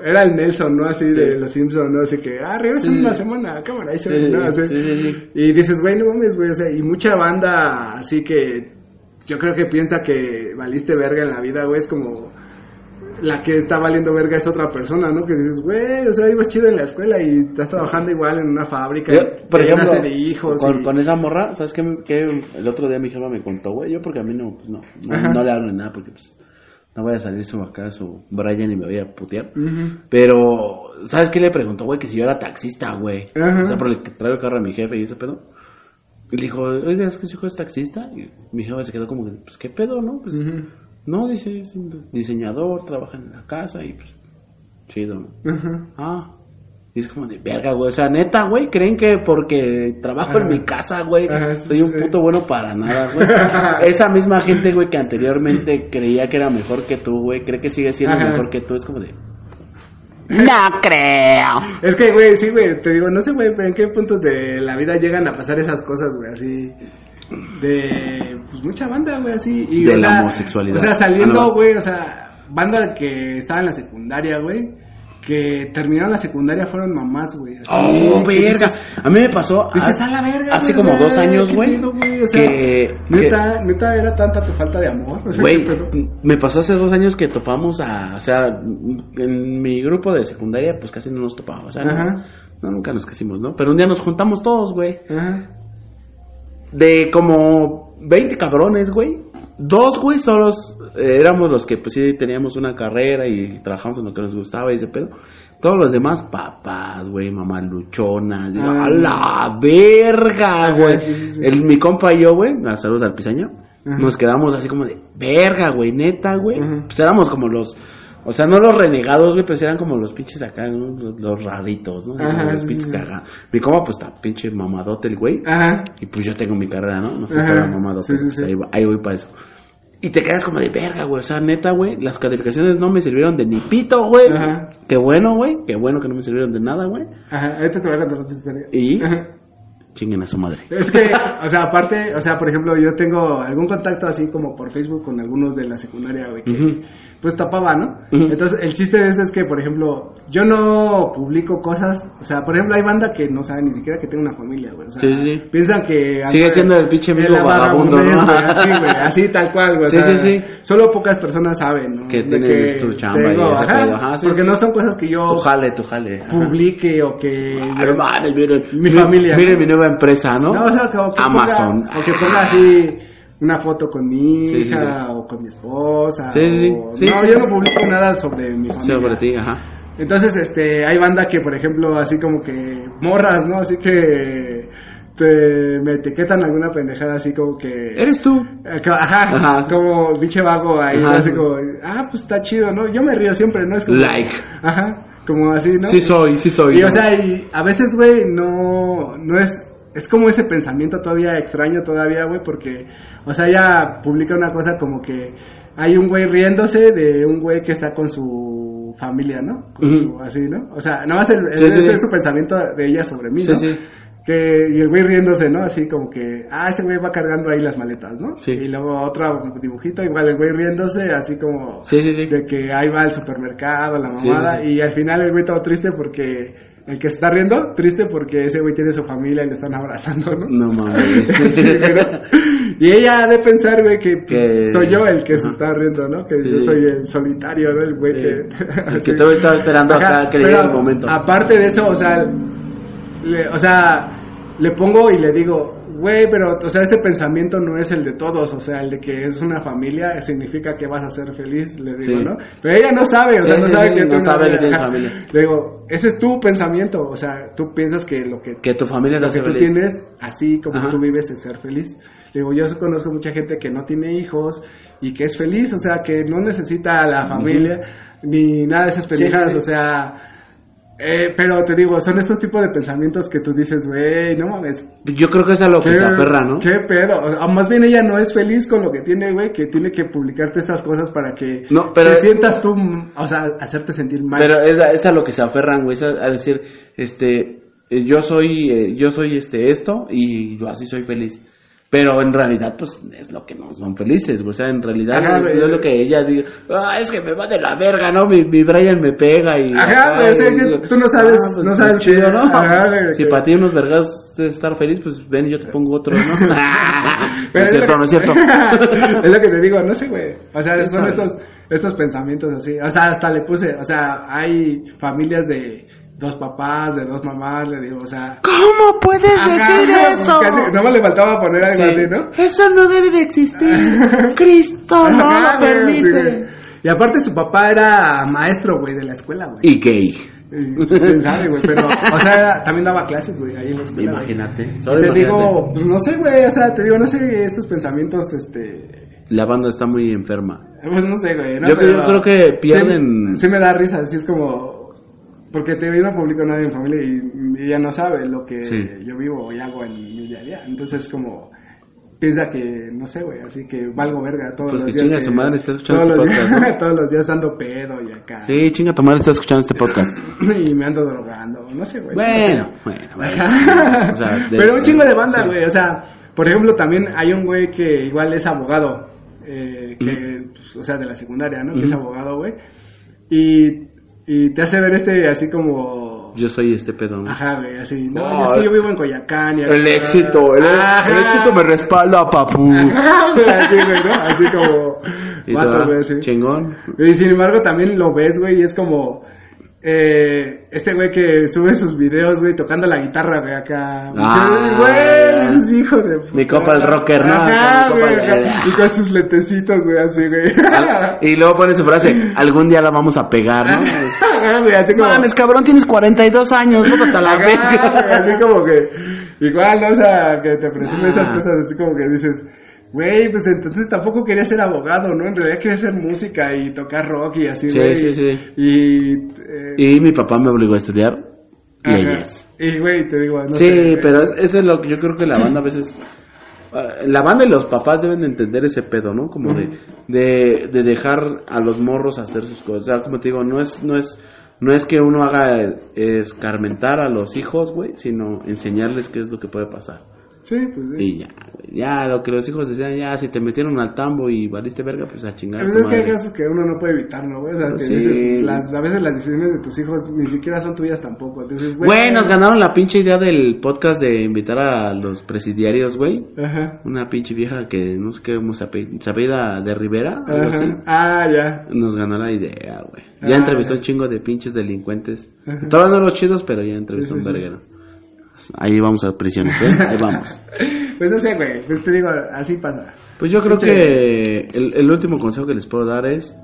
era el Nelson, ¿no? Así Sí. de los Simpsons, ¿no? Así que, ah, en una semana, cámara, ahí se ve, ¿no? Así. sí, sí, sí. Y dices, güey, no mames, güey, o sea, y mucha banda así que yo creo que piensa que valiste verga en la vida, güey, es como la que está valiendo verga es otra persona, ¿no? Que dices, güey, o sea, ibas chido en la escuela y estás trabajando igual en una fábrica, Yo, y por ejemplo, de hijos con, y- con esa morra, ¿sabes qué? qué? El otro día mi jefa me contó, güey, yo porque a mí no, pues no, no, no le hablo ni nada porque pues no voy a salir su acá, su Brian y me voy a putear. Pero, ¿sabes qué le preguntó, güey? Que si yo era taxista, güey. Ajá. O sea, porque traigo el carro a mi jefe y ese pedo. Y le dijo, oiga, ¿es que su hijo es taxista? Y mi jefe se quedó como, que, pues, ¿qué pedo, no? Pues, no, dice, es un diseñador, trabaja en la casa y pues, chido, ¿no? Ajá. Ah. Y es como de verga, güey. O sea, neta, güey, creen que porque trabajo en mi casa, güey, Ajá, sí, soy un sí. puto bueno para nada, güey. [laughs] Esa misma gente, güey, que anteriormente creía que era mejor que tú, güey, cree que sigue siendo Ajá. mejor que tú. Es como de. No [laughs] creo. Es que, güey, sí, güey, te digo, no sé, güey, pero en qué puntos de la vida llegan a pasar esas cosas, güey, así. De, pues, mucha banda, güey, así. Y, De o la sea, homosexualidad. O sea, Ah, saliendo, no. güey, o sea, banda que estaba en la secundaria, güey, que terminaron la secundaria fueron mamás, güey. Oh, verga. A mí me pasó. Dices, ha- a la verga, Hace como dos años, ¿qué güey. que. Neta, neta, era tanta tu falta de amor. Güey, me pasó hace dos años que topamos a, o sea, en mi grupo de secundaria, pues casi no nos topábamos, o sea, no, Ajá. no, nunca nos quisimos, ¿no? Pero un día nos juntamos todos, güey, Ajá. de como 20 cabrones, güey, dos, güey, solos eh, éramos los que, pues sí, teníamos una carrera y trabajamos en lo que nos gustaba y ese pedo. Todos los demás, papás, güey, mamá luchona, digo, Ah. a la verga, güey. sí, sí, sí. El, mi compa y yo, güey, a saludos al pisaño, Ajá. nos quedamos así como de, verga, güey, neta, güey. Pues éramos como los, o sea, no los renegados, güey, pero sí eran como los pinches acá, ¿no? los, los raritos, ¿no? Ajá, los pinches sí. caga- Mi compa, pues está pinche mamadote el güey. Ajá. Y pues yo tengo mi carrera, ¿no? No sé qué era mamado, sí, sí, pues sí. Ahí, voy para eso. Y te quedas como de verga, güey. O sea, neta, güey. Las calificaciones no me sirvieron de ni pito, güey. Ajá. Qué bueno, güey. Qué bueno que no me sirvieron de nada, güey. Ajá. Ahorita te voy a contar otra historia. Y Ajá. chinguen a su madre. Es que, o sea, aparte, o sea, por ejemplo, yo tengo algún contacto así como por Facebook con algunos de la secundaria, güey, que. Pues tapaba, ¿no? Entonces, el chiste de esto es que, por ejemplo, yo no publico cosas, o sea, por ejemplo, hay banda que no sabe ni siquiera que tengo una familia, güey, o sea, Sí, sí, piensan que... Sigue siendo el pinche amigo vagabundo, ¿no? así, güey, así tal cual, güey, o Sí, sea, sí, sí. solo pocas personas saben, ¿no? Que tienes tu chamba y ajá, ajá, sí, porque sí. no son cosas que yo Tu jale, tu jale. Ajá. publique o que... No mames, miren. Mi familia. Miren mi nueva empresa, ¿no? No, o sea, que, o que Amazon. Ponga, o que ponga así una foto con mi Sí, hija sí. o con mi esposa. Sí, sí, o- no, yo no publico nada sobre mi familia. sobre ti, ajá. Entonces, este, hay banda que, por ejemplo, así como que morras, ¿no? Así que te, me etiquetan alguna pendejada así como que... Eres tú. Eh, Ajá, Ajá. como biche vago ahí, Ajá. así como, ah, pues está chido, ¿no? Yo me río siempre, ¿no? Es como... Like. Ajá, como así, ¿no? Sí soy, sí soy. Y ¿no? o sea, y a veces, güey, no, no es, es como ese pensamiento todavía extraño todavía, güey, porque, o sea, ella publica una cosa como que hay un güey riéndose de un güey que está con su familia, ¿no? Con su- así, ¿no? O sea, nada más el, Sí, ese sí, sí. es su pensamiento de ella sobre mí, ¿no? sí. Que, y el güey riéndose, ¿no? Así como que, ah, ese güey va cargando ahí las maletas, ¿no? Sí. Y luego otro dibujito, igual el güey riéndose, así como, Sí, sí, sí. de que ahí va al supermercado, la mamada, y al final el güey todo triste porque el que se está riendo, triste porque ese güey tiene su familia y le están abrazando, ¿no? No mames. [laughs] Sí, pero- y ella ha de pensar, güey, que, pues, Que- soy yo el que se está riendo, ¿no? Que Sí, yo soy el solitario, ¿no? El güey Sí. que... El [laughs] que todo estaba esperando acá que le pero el momento. Aparte de eso, o sea, le, o sea, le pongo y le digo, güey, pero, o sea, ese pensamiento no es el de todos, o sea, el de que es una familia significa que vas a ser feliz, le digo, Sí. ¿no? Pero ella no sabe, o sea, no sí, sabe que no tú sabe Ajá. familia. Le digo, ese es tu pensamiento, o sea, tú piensas que lo que, Que tu familia lo que tú feliz. tienes, así como Ajá. tú vives, es ser feliz. Le digo, yo conozco mucha gente que no tiene hijos y que es feliz, o sea, que no necesita a la familia ni nada de esas pendejadas, o sea... eh, pero te digo, son estos tipos de pensamientos que tú dices, güey, no mames, Yo creo que es a lo que se aferra, ¿no? ¿Qué pedo? O sea, más bien ella no es feliz con lo que tiene, güey, que tiene que publicarte estas cosas para que No, pero- te sientas tú, o sea, hacerte sentir mal. Pero es a, es a lo que se aferran, güey, es a, a decir, este, eh, yo soy, eh, yo soy este esto y yo así soy feliz. Pero en realidad, pues, es lo que no son felices. O sea, en realidad Ajá, es, es lo que ella diga, ah, es que me va de la verga, ¿no? Mi, mi Brian me pega y... Ajá, güey, o sea, ay, que tú no sabes- pues, no es sabes chido, ¿no? ajá, si para ti unos vergas es estar feliz, pues ven y yo te pongo otro, ¿no? [laughs] [laughs] no es cierto, que- no es cierto. es lo que te digo, no sé, güey. O sea, ¿Quién son estos, estos pensamientos así. O sea, hasta le puse, o sea, hay familias de dos papás, de dos mamás, le digo, o sea... ¿Cómo puedes Ajá, pues casi- no me le faltaba poner algo Sí. así, ¿no? Eso no debe de existir. [laughs] Cristo no Ajá, lo permite. sí. Y aparte su papá era maestro, güey, de la escuela, güey. Y gay. Pues, quién sabe, güey, pero, o sea, también daba clases, güey, ahí en la escuela. Imagínate. Te imagínate. digo, pues no sé, güey, o sea, te digo, no sé, estos pensamientos, este, La banda está muy enferma. pues no sé, güey. ¿no? Yo- Pero yo creo que pierden- Sí, sí me da risa, así es como, porque te no publico nada en mi familia y, y ella no sabe lo que Sí. yo vivo y hago en mi día a día. Entonces, como, piensa que, no sé, güey, así que valgo verga todos Pues los que días. chinga su madre, está escuchando todos este los podcast, días, [laughs] todos los días ando pedo y acá. Sí, chinga, tu madre está escuchando este podcast. [laughs] y me ando drogando, no sé, güey. Bueno, No [laughs] sé. bueno, bueno. O sea, de- Pero un chingo de banda, sí. güey. O sea, por ejemplo, también hay un güey que igual es abogado. eh, que, pues, o sea, de la secundaria, ¿no? Que es abogado, güey. Y, y te hace ver este así como. Yo soy este pedo. ¿no? Ajá, güey, así. No, No, es que yo vivo en Coyacán. Y El acá- éxito, el, el éxito me respalda, papu. Ajá, güey, así, güey, ¿no? [laughs] Así como. Y vato, güey, así. chingón. Y sin embargo también lo ves, güey, y es como... Eh, este güey que sube sus videos, güey, tocando la guitarra, güey, acá. Ah, güey, ya. es hijo de puta. Mi copa el rocker, ¿no? Ajá, mi güey, copa el- y con sus letecitos, güey, así, güey. Y luego pone su frase, algún día la vamos a pegar, ¿no? Ajá, güey, así como... Mames, cabrón, tienes 42 años, bótate a la Ajá, verga. así como que... Igual, ¿no? O sea, que te presume esas Ah. cosas así como que dices... Güey, pues entonces tampoco quería ser abogado, ¿no? En realidad quería hacer música y tocar rock y así, Sí, güey. sí, sí. Y... eh, Y mi papá me obligó a estudiar Ajá. leyes. Y, güey, te digo, no sí, sé, pero es, eso es lo que yo creo que la banda a veces... ah, La banda y los papás deben de entender ese pedo, ¿no? Como de, de, de dejar a los morros hacer sus cosas. O sea, como te digo, no es, no es, no es que uno haga eh, escarmentar a los hijos, güey, sino enseñarles qué es lo que puede pasar. Sí, pues sí. Y ya, güey, ya lo que los hijos decían, ya si te metieron al tambo y valiste verga, pues a chingar. a Pues tu es que hay casos que uno no puede evitar, ¿no, güey? O sea, Pues que sí. dices, las, a veces las decisiones de tus hijos ni siquiera son tuyas tampoco. Entonces, Güey, nos ganaron la pinche idea del podcast de invitar a los presidiarios, güey. Ajá. Una pinche vieja que no sé qué, cómo se apellida, de Rivera, algo así. Ajá. Ah, ya. Nos ganó la idea, güey. Ya Ah, entrevistó ya. un chingo de pinches delincuentes. Ajá. Todavía no los chidos, pero ya entrevistó Sí, sí, un verguero. Ahí vamos a prisiones, ¿eh? Ahí vamos. [laughs] Pues no sé, güey. Pues te digo, así pasa. Pues yo creo Pinche- que el, el último consejo que les puedo dar es,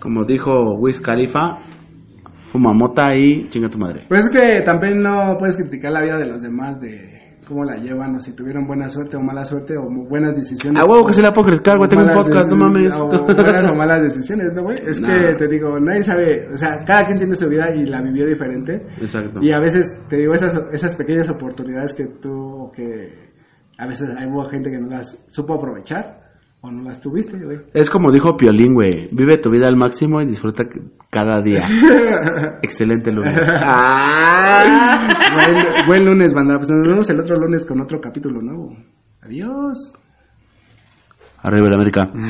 como dijo Wiz Khalifa, fuma mota y chinga tu madre. Pues es que también no puedes criticar la vida de los demás de cómo la llevan o si tuvieron buena suerte o mala suerte o buenas decisiones. A huevo que se la puedo criticar, güey, tengo un podcast, no mames. O buenas o malas decisiones, ¿no, güey? Es que te digo, nadie sabe, o sea, cada quien tiene su vida y la vivió diferente. Exacto. Y a veces, te digo, esas, esas pequeñas oportunidades que tú, o que a veces hay hubo gente que no las supo aprovechar o no las tuviste, güey. Es como dijo Piolín, güey, vive tu vida al máximo y disfruta cada día. [laughs] Excelente lunes. [laughs] Ah. buen, buen lunes, banda. Pues nos vemos el otro lunes con otro capítulo nuevo. Adiós. Arriba el América. [laughs]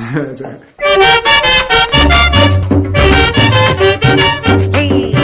Hey.